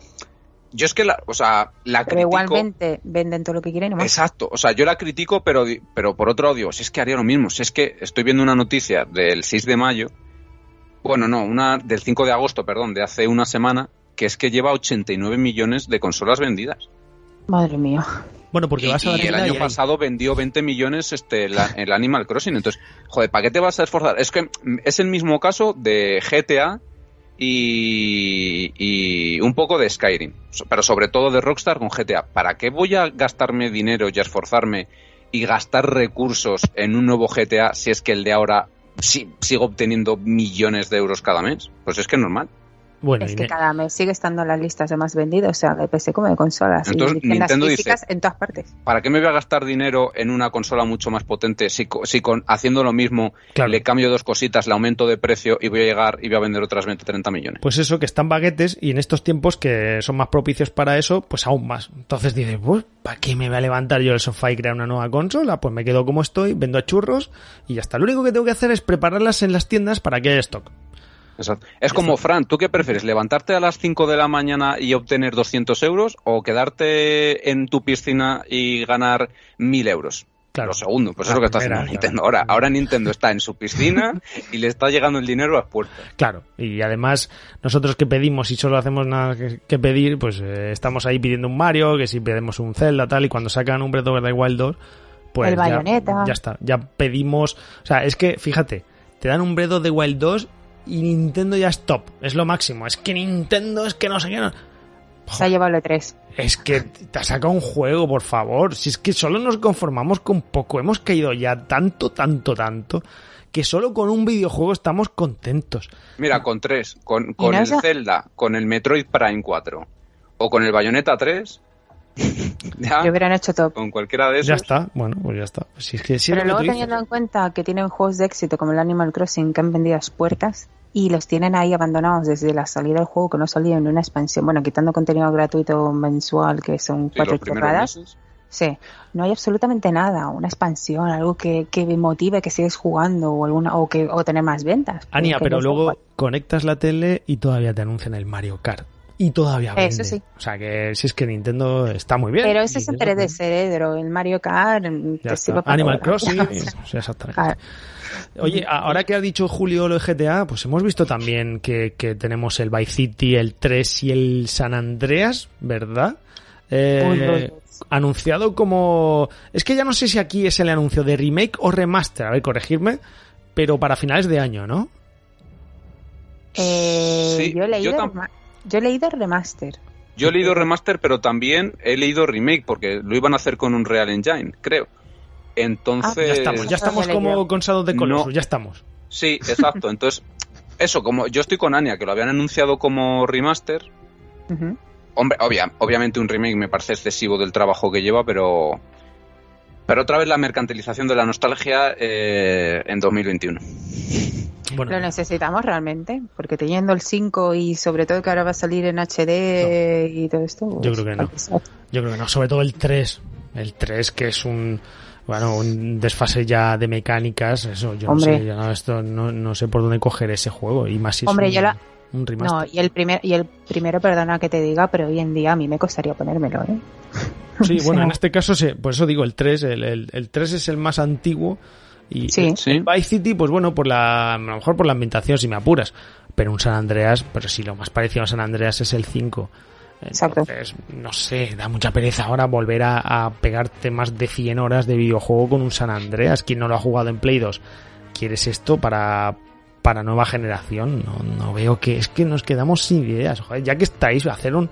yo es que la, o sea, la Pero critico. igualmente venden todo lo que quieren y más. Exacto, o sea, yo la critico, pero, pero por otro lado digo, si es que haría lo mismo, si es que estoy viendo una noticia del 6 de mayo, bueno, no, una del 5 de agosto, perdón, de hace una semana, que es que lleva 89 millones de consolas vendidas. Madre mía. Bueno, porque y, vas a y ver el año pasado vendió 20 millones este la- el Animal Crossing. Entonces, joder, ¿para qué te vas a esforzar? Es que es el mismo caso de GTA y, y un poco de Skyrim, pero sobre todo de Rockstar con GTA. ¿Para qué voy a gastarme dinero y a esforzarme y gastar recursos en un nuevo GTA si es que el de ahora sí- sigo obteniendo millones de euros cada mes? Pues es que es normal. Bueno, Es que cada mes sigue estando en las listas de más vendidos, o sea, de PC como de consolas. Entonces, y tiendas Nintendo dice- físicas en todas partes. ¿Para qué me voy a gastar dinero en una consola mucho más potente si, si con, haciendo lo mismo Claro. le cambio dos cositas, le aumento de precio y voy a llegar y voy a vender otras 20, 30 millones? pues eso, que están baguetes y en estos tiempos que son más propicios para eso, pues aún más. Entonces dices, pues, ¿para qué me voy a levantar yo del sofá y crear una nueva consola? Pues me quedo como estoy, vendo a churros y ya está. Lo único que tengo que hacer es prepararlas en las tiendas para que haya stock. Exacto. Es como, Fran, ¿tú qué prefieres? ¿Levantarte a las 5 de la mañana y obtener 200 euros o quedarte en tu piscina y ganar 1000 euros? Claro. Lo segundo, pues La es lo que está haciendo claro. Nintendo. Ahora, ahora Nintendo está en su piscina y le está llegando el dinero a las puertas. Claro, y además nosotros que pedimos y solo hacemos nada que, pedir, pues eh, estamos ahí pidiendo un Mario, que si pedimos un Zelda, tal, y cuando sacan un Breath of the Wild 2, pues El ya, ya está, ya pedimos, o sea, es que fíjate, te dan un Breath of the Wild 2 y Nintendo ya es top, es lo máximo, es que Nintendo es que no sé qué, no- Se ha llevado el 3. es que te ha sacado un juego, por favor. Si es que solo nos conformamos con poco. Hemos caído ya tanto, tanto, tanto. Que solo con un videojuego estamos contentos. Mira, con tres, con, con no el Zelda, con el Metroid Prime 4 o con el Bayonetta 3, ya, Lo hubieran hecho top. con cualquiera de esos. Ya está, bueno, pues ya está. Si es que si es Pero que luego dices. teniendo en cuenta que tienen juegos de éxito como el Animal Crossing que han vendido las puertas y los tienen ahí abandonados desde la salida del juego que no salía en una expansión, bueno, quitando contenido gratuito mensual que son Sí, cuatro chorradas, sí, no hay absolutamente nada, una expansión, algo que, que motive que sigues jugando o alguna o que o tener más ventas. Ania, Porque pero luego conectas la tele y todavía te anuncian el Mario Kart. Y todavía Eso vende. sí. O sea que si es que Nintendo está muy bien. Pero ese es interés de cerebro, el Mario Kart para Animal. Crossing. sea, exactamente. Claro. Oye, ahora que ha dicho Julio lo de GTA, pues hemos visto también que, que tenemos el Vice City, el 3 y el San Andreas, ¿verdad? Eh, anunciado como... Es que ya no sé si aquí es el anuncio de remake o remaster, a ver, corregirme, pero para finales de año, ¿no? Eh, Sí, yo, he leído yo yo he leído remaster. Yo he leído remaster, pero también he leído remake, porque lo iban a hacer con un Real Engine, creo. Entonces. Ya estamos, ya estamos como con Shadow de Colossus, No. ya estamos. Sí, exacto. Entonces, eso, como yo estoy con Ania, que lo habían anunciado como remaster. Hombre, obvia- obviamente un remake me parece excesivo del trabajo que lleva, pero. Pero otra vez la mercantilización de la nostalgia eh, en 2021. Bueno, Lo necesitamos realmente, porque teniendo el 5 y sobre todo que ahora va a salir en HD y todo esto. Yo pues, creo que no. Yo creo que no, sobre todo el 3. El 3 que es un bueno, un desfase ya de mecánicas, eso yo Hombre. no sé, ya no, esto no, no sé por dónde coger ese juego y más si es Hombre, un, yo la- un remaster. No, y el primer y el primero, perdona que te diga, pero hoy en día a mí me costaría ponérmelo, ¿eh? Sí, O bueno, en este caso, sí, por eso digo el 3, el, el, el 3 es el más antiguo y Sí. el Sí. Vice City, pues bueno, por la, a lo mejor por la ambientación si me apuras, pero un San Andreas, pero si lo más parecido a San Andreas es el 5. Exacto. Entonces, no sé, da mucha pereza ahora volver a, a pegarte más de 100 horas de videojuego con un San Andreas. Quien no lo ha jugado en Play 2, ¿quieres esto para, para nueva generación? No, no veo que es que nos quedamos sin ideas. Joder, ya que estáis, hacer un,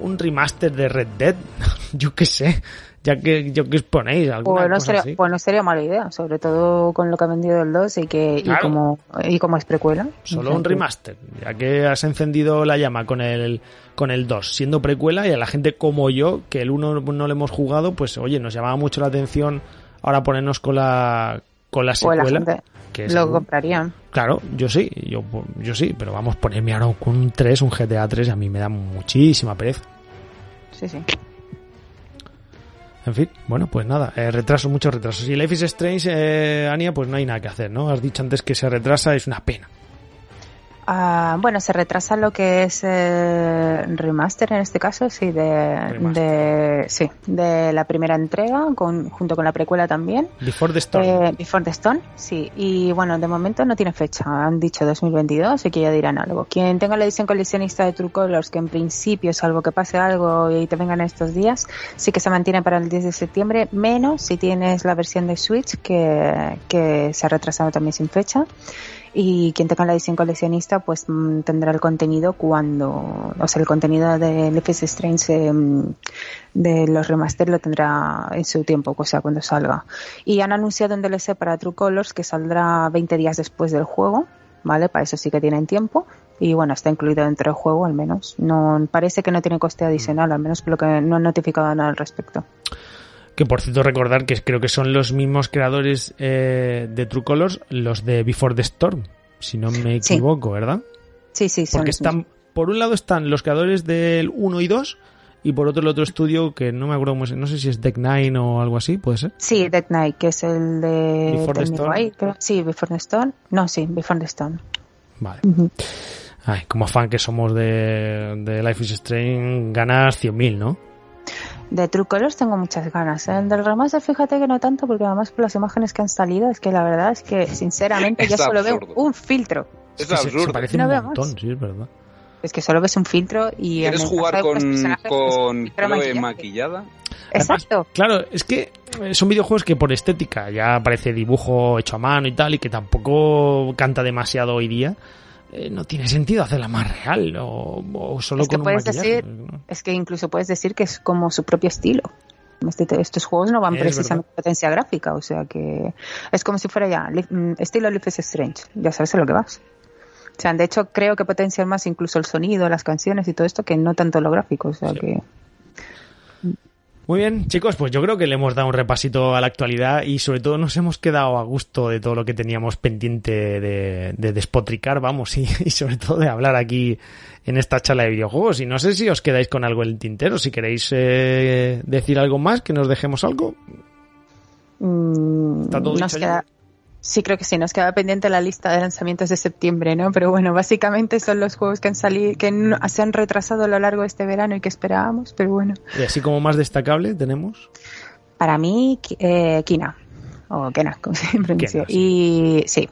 un remaster de Red Dead, yo qué sé, ya que yo que os ponéis alguna Pues no, cosa sería, así. pues no sería mala idea, sobre todo con lo que ha vendido el 2 y que Claro. y como y como es precuela. Solo un remaster, ya que has encendido la llama con el con el 2, siendo precuela y a la gente como yo, que el 1 no le hemos jugado, pues oye, nos llamaba mucho la atención ahora ponernos con la con la la secuela. gente que lo comprarían. Claro, yo sí, yo, yo sí, pero vamos, ponerme ahora un 3, un GTA 3, a mí me da muchísima pereza. Sí, sí. En fin, bueno, pues nada, eh, retraso, muchos retrasos. Y Life is Strange, eh, Ania, pues no hay nada que hacer, ¿no? Has dicho antes que se retrasa, es una pena. Ah, bueno, se retrasa lo que es eh, remaster en este caso, sí, de, de sí, de la primera entrega con, junto con la precuela también. Before the Storm. Eh, Before the Stone, sí. Y bueno, de momento no tiene fecha. Han dicho 2022, así que ya dirán algo. Quien tenga la edición coleccionista de True Colors, que en principio, salvo que pase algo y te vengan estos días, sí que se mantiene para el 10 de septiembre, menos si tienes la versión de Switch, que, que se ha retrasado también sin fecha. Y quien tenga la edición coleccionista, pues mm, tendrá el contenido cuando, o sea, el contenido de Life is Strange mm, de los remaster lo tendrá en su tiempo, o sea, cuando salga. Y han anunciado un DLC para True Colors que saldrá 20 días después del juego, ¿vale? Para eso sí que tienen tiempo. Y bueno, está incluido dentro del juego al menos. No parece que no tiene coste adicional, al menos por lo que no han notificado nada al respecto. Que por cierto recordar que creo que son los mismos creadores eh, de True Colors, los de Before the Storm, si no me Sí. equivoco, ¿verdad? Sí, sí, son Porque los mismos. están, por un lado están los creadores del 1 y 2 y por otro el otro estudio que no me acuerdo cómo es, no sé si es Deck Nine o algo así, puede ser. Sí, Dead Knight, que es el de... Before the Storm. Sí, Before the Storm. No, sí, Before the Storm. Vale. Ay, como fan que somos de, de Life is Strange, ganas 100.000, ¿no? De True Colors tengo muchas ganas. ¿eh? Del remaster, fíjate que no tanto, porque además por las imágenes que han salido, es que la verdad es que, sinceramente, Es ya solo veo un filtro. Es que se- se, absurdo. parece No un montón, más. sí, es verdad. Es que solo ves un filtro y... ¿Quieres el jugar los con, con Chloe maquillada? Exacto. Claro, es que son videojuegos que por estética ya parece dibujo hecho a mano y tal, y que tampoco canta demasiado hoy día. Eh, no tiene sentido hacerla más real o, o solo Es que con un puedes maquillaje. decir- ¿no? Es que incluso puedes decir que es como su propio estilo. Este- estos juegos no van Es precisamente a potencia gráfica, o sea que es como si fuera ya mm, estilo Life is Strange, ya sabes a lo que vas. O sea, de hecho creo que potencian más incluso el sonido, las canciones y todo esto que no tanto lo gráfico, o sea Sí. que Muy bien, chicos, pues yo creo que le hemos dado un repasito a la actualidad y sobre todo nos hemos quedado a gusto de todo lo que teníamos pendiente de, de despotricar, vamos, y, y sobre todo de hablar aquí en esta charla de videojuegos. Y no sé si os quedáis con algo en el tintero, si queréis eh, decir algo más, que nos dejemos algo. mm, ¿Está todo nos dicho ya? Sí, creo que sí, nos queda pendiente la lista de lanzamientos de septiembre, ¿no? Pero bueno, básicamente son los juegos que han salido, que se han retrasado a lo largo de este verano y que esperábamos, pero bueno. Y así como más destacable tenemos. Para mí, eh, Kina. O Kena, como se pronuncia. Y sí.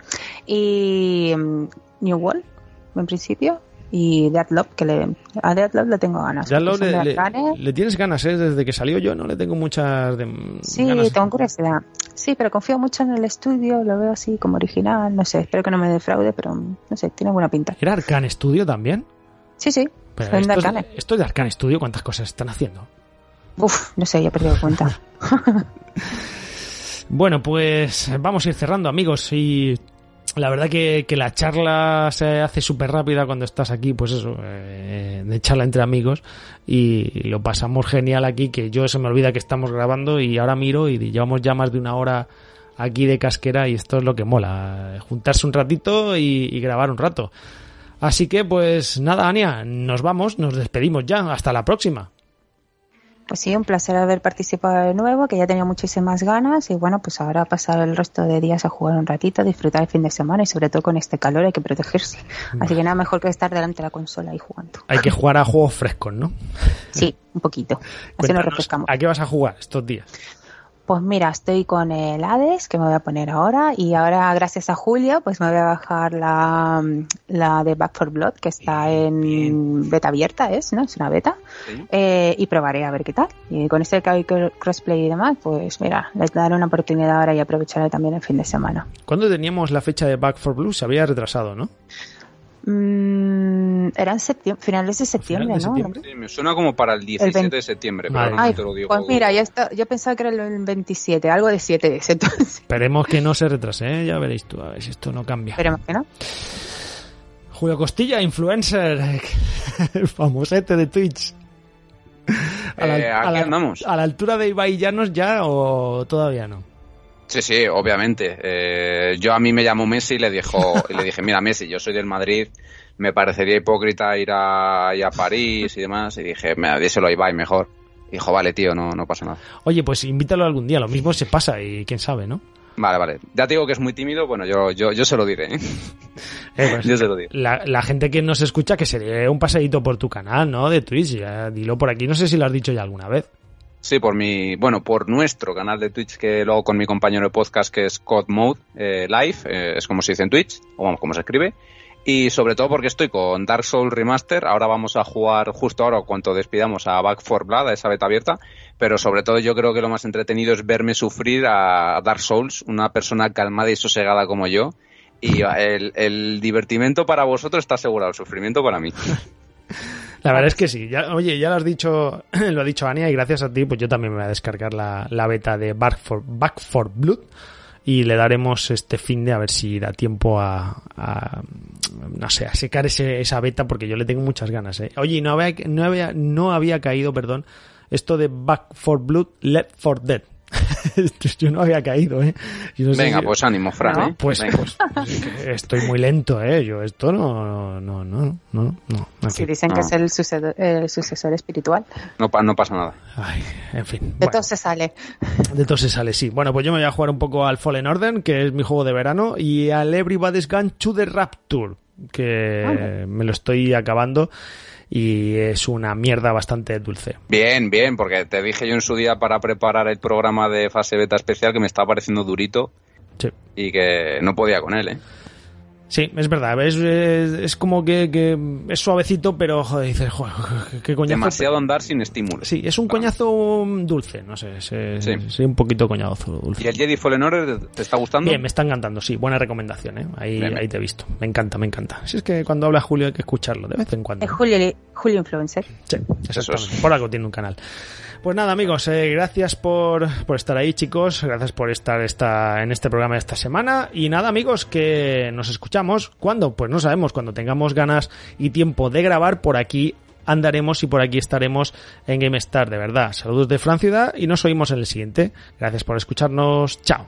Y mm, New World, en principio. Y Deadloop, que le, a Deadloop le tengo ganas. Son le, tienes ganas, ¿eh? Desde que salió yo no le tengo muchas de- Sí, ganas. tengo curiosidad. Sí, pero confío mucho en el estudio, lo veo así como original, no sé, espero que no me defraude, pero no sé, tiene buena pinta. ¿Era Arcane Studio también? Sí, sí, Pero son de estos de Arcane Studio, ¿cuántas cosas están haciendo? Uf, no sé, ya he perdido cuenta. Bueno, pues vamos a ir cerrando, amigos. Y la verdad que, que la charla se hace súper rápida cuando estás aquí, pues eso, eh, de charla entre amigos. Y lo pasamos genial aquí, que yo se me olvida que estamos grabando y ahora miro y llevamos ya más de una hora aquí de casquera y esto es lo que mola, juntarse un ratito y, y grabar un rato. Así que pues nada, Ania, nos vamos, nos despedimos ya, hasta la próxima. Pues sí, un placer haber participado de nuevo, que ya tenía muchísimas ganas y bueno, pues ahora pasar el resto de días a jugar un ratito, disfrutar el fin de semana y sobre todo con este calor hay que protegerse. Así que nada mejor que estar delante de la consola y jugando. Hay que jugar a juegos frescos, ¿no? Sí, un poquito. Así nos refrescamos. ¿A qué vas a jugar estos días? Pues mira, estoy con el Hades, que me voy a poner ahora, y ahora gracias a Julio, pues me voy a bajar la, la de Back for Blood, que está en beta abierta, es, ¿no? Es una beta. Sí. Eh, y probaré a ver qué tal. Y con este que hay cr- crossplay y demás, pues mira, le daré una oportunidad ahora y aprovecharé también el fin de semana. ¿Cuándo teníamos la fecha de Back for Blue? Se había retrasado, ¿no? Mm, era en septiembre, finales de septiembre, ¿Finales de ¿no? septiembre? Sí, me suena como para el 17 20. de septiembre, Vale. pero no Ay, te lo digo. pues mira, yo, esta- yo pensaba que era el 27, algo de 7 de ese entonces. Esperemos que no se retrase, ¿eh? ya veréis tú, a ver si esto no cambia. Esperemos que no. Julio Costilla, influencer, el famosete de Twitch. A la, Eh, a la- andamos. ¿A la altura de Ibai Llanos ya o todavía no? Sí, sí, obviamente. Eh, yo a mí me llamó Messi y le dijo, y le dije, mira Messi, yo soy del Madrid, me parecería hipócrita ir a, ir a París y demás. Y dije, me díselo a Ibai mejor. Y dijo, vale, tío, no, no pasa nada. Oye, pues invítalo algún día, lo mismo se pasa y quién sabe, ¿no? Vale, vale. Ya te digo que es muy tímido, bueno, yo, yo, yo se lo diré. ¿eh? Eh, pues, Yo se lo digo. la, la gente que nos escucha que se dé un paseíto por tu canal, ¿no? De Twitch, ya, dilo por aquí, no sé si lo has dicho ya alguna vez. Sí, por mi, bueno, por nuestro canal de Twitch que luego con mi compañero de podcast que es Code Mode eh, Live, eh, es como se dice en Twitch, o vamos, como se escribe. Y sobre todo porque estoy con Dark Souls Remaster, ahora vamos a jugar justo ahora cuando despidamos a Back 4 Blood, a esa beta abierta, pero sobre todo yo creo que lo más entretenido es verme sufrir a Dark Souls, una persona calmada y sosegada como yo. Y el, el divertimento para vosotros está asegurado, el sufrimiento para mí. La verdad es que sí. Ya, oye, ya lo has dicho, lo ha dicho Ania y gracias a ti, pues yo también me voy a descargar la, la beta de Back for, Back for Blood y le daremos este fin de a ver si da tiempo a, a, no sé, a secar ese, esa beta porque yo le tengo muchas ganas. ¿eh? Oye, no había, no había, no había caído, perdón, esto de Back for Blood, Left for Dead. yo no había caído, ¿eh? Yo no sé Venga, si- pues ánimo, Fran, No, ¿eh? pues, Venga. pues, pues estoy muy lento, ¿eh? Yo esto no, no, no, no, no. En Si fin. dicen que es el sucesor, el sucesor espiritual. no, pa- no pasa nada. Ay, en fin. De Bueno. todo se sale. De todo se sale, sí. Bueno, pues yo me voy a jugar un poco al Fallen Order, que es mi juego de verano, y al Everybody's Gone to the Rapture. que me lo estoy acabando y es una mierda bastante dulce. Bien, bien, porque te dije yo en su día para preparar el programa de fase beta especial que me estaba pareciendo durito Sí. y que no podía con él, ¿eh? Sí, es verdad. Es, es, es como que, que es suavecito, pero joder, dices, joder, qué coñazo. Demasiado andar sin estímulo. Sí, es un coñazo dulce, no sé, es, es- Sí. un poquito coñazo dulce. ¿Y el Jedi Fallen Order te está gustando? Bien, me está encantando, sí, buena recomendación, ¿eh? Ahí, Bien, ahí te he visto. Me encanta, me encanta. Si es que cuando habla Julio hay que escucharlo de vez en cuando. Es Julio, Julio Influencer. Sí, exactamente. es. Por algo tiene un canal. Pues nada, amigos, eh, gracias por, por estar ahí, chicos. Gracias por estar esta, en este programa de esta semana. Y nada, amigos, que nos escuchamos. ¿Cuándo? Pues no sabemos. Cuando tengamos ganas y tiempo de grabar, por aquí andaremos y por aquí estaremos en GameStar, de verdad. Saludos de Fran Ciudad y nos oímos en el siguiente. Gracias por escucharnos. Chao.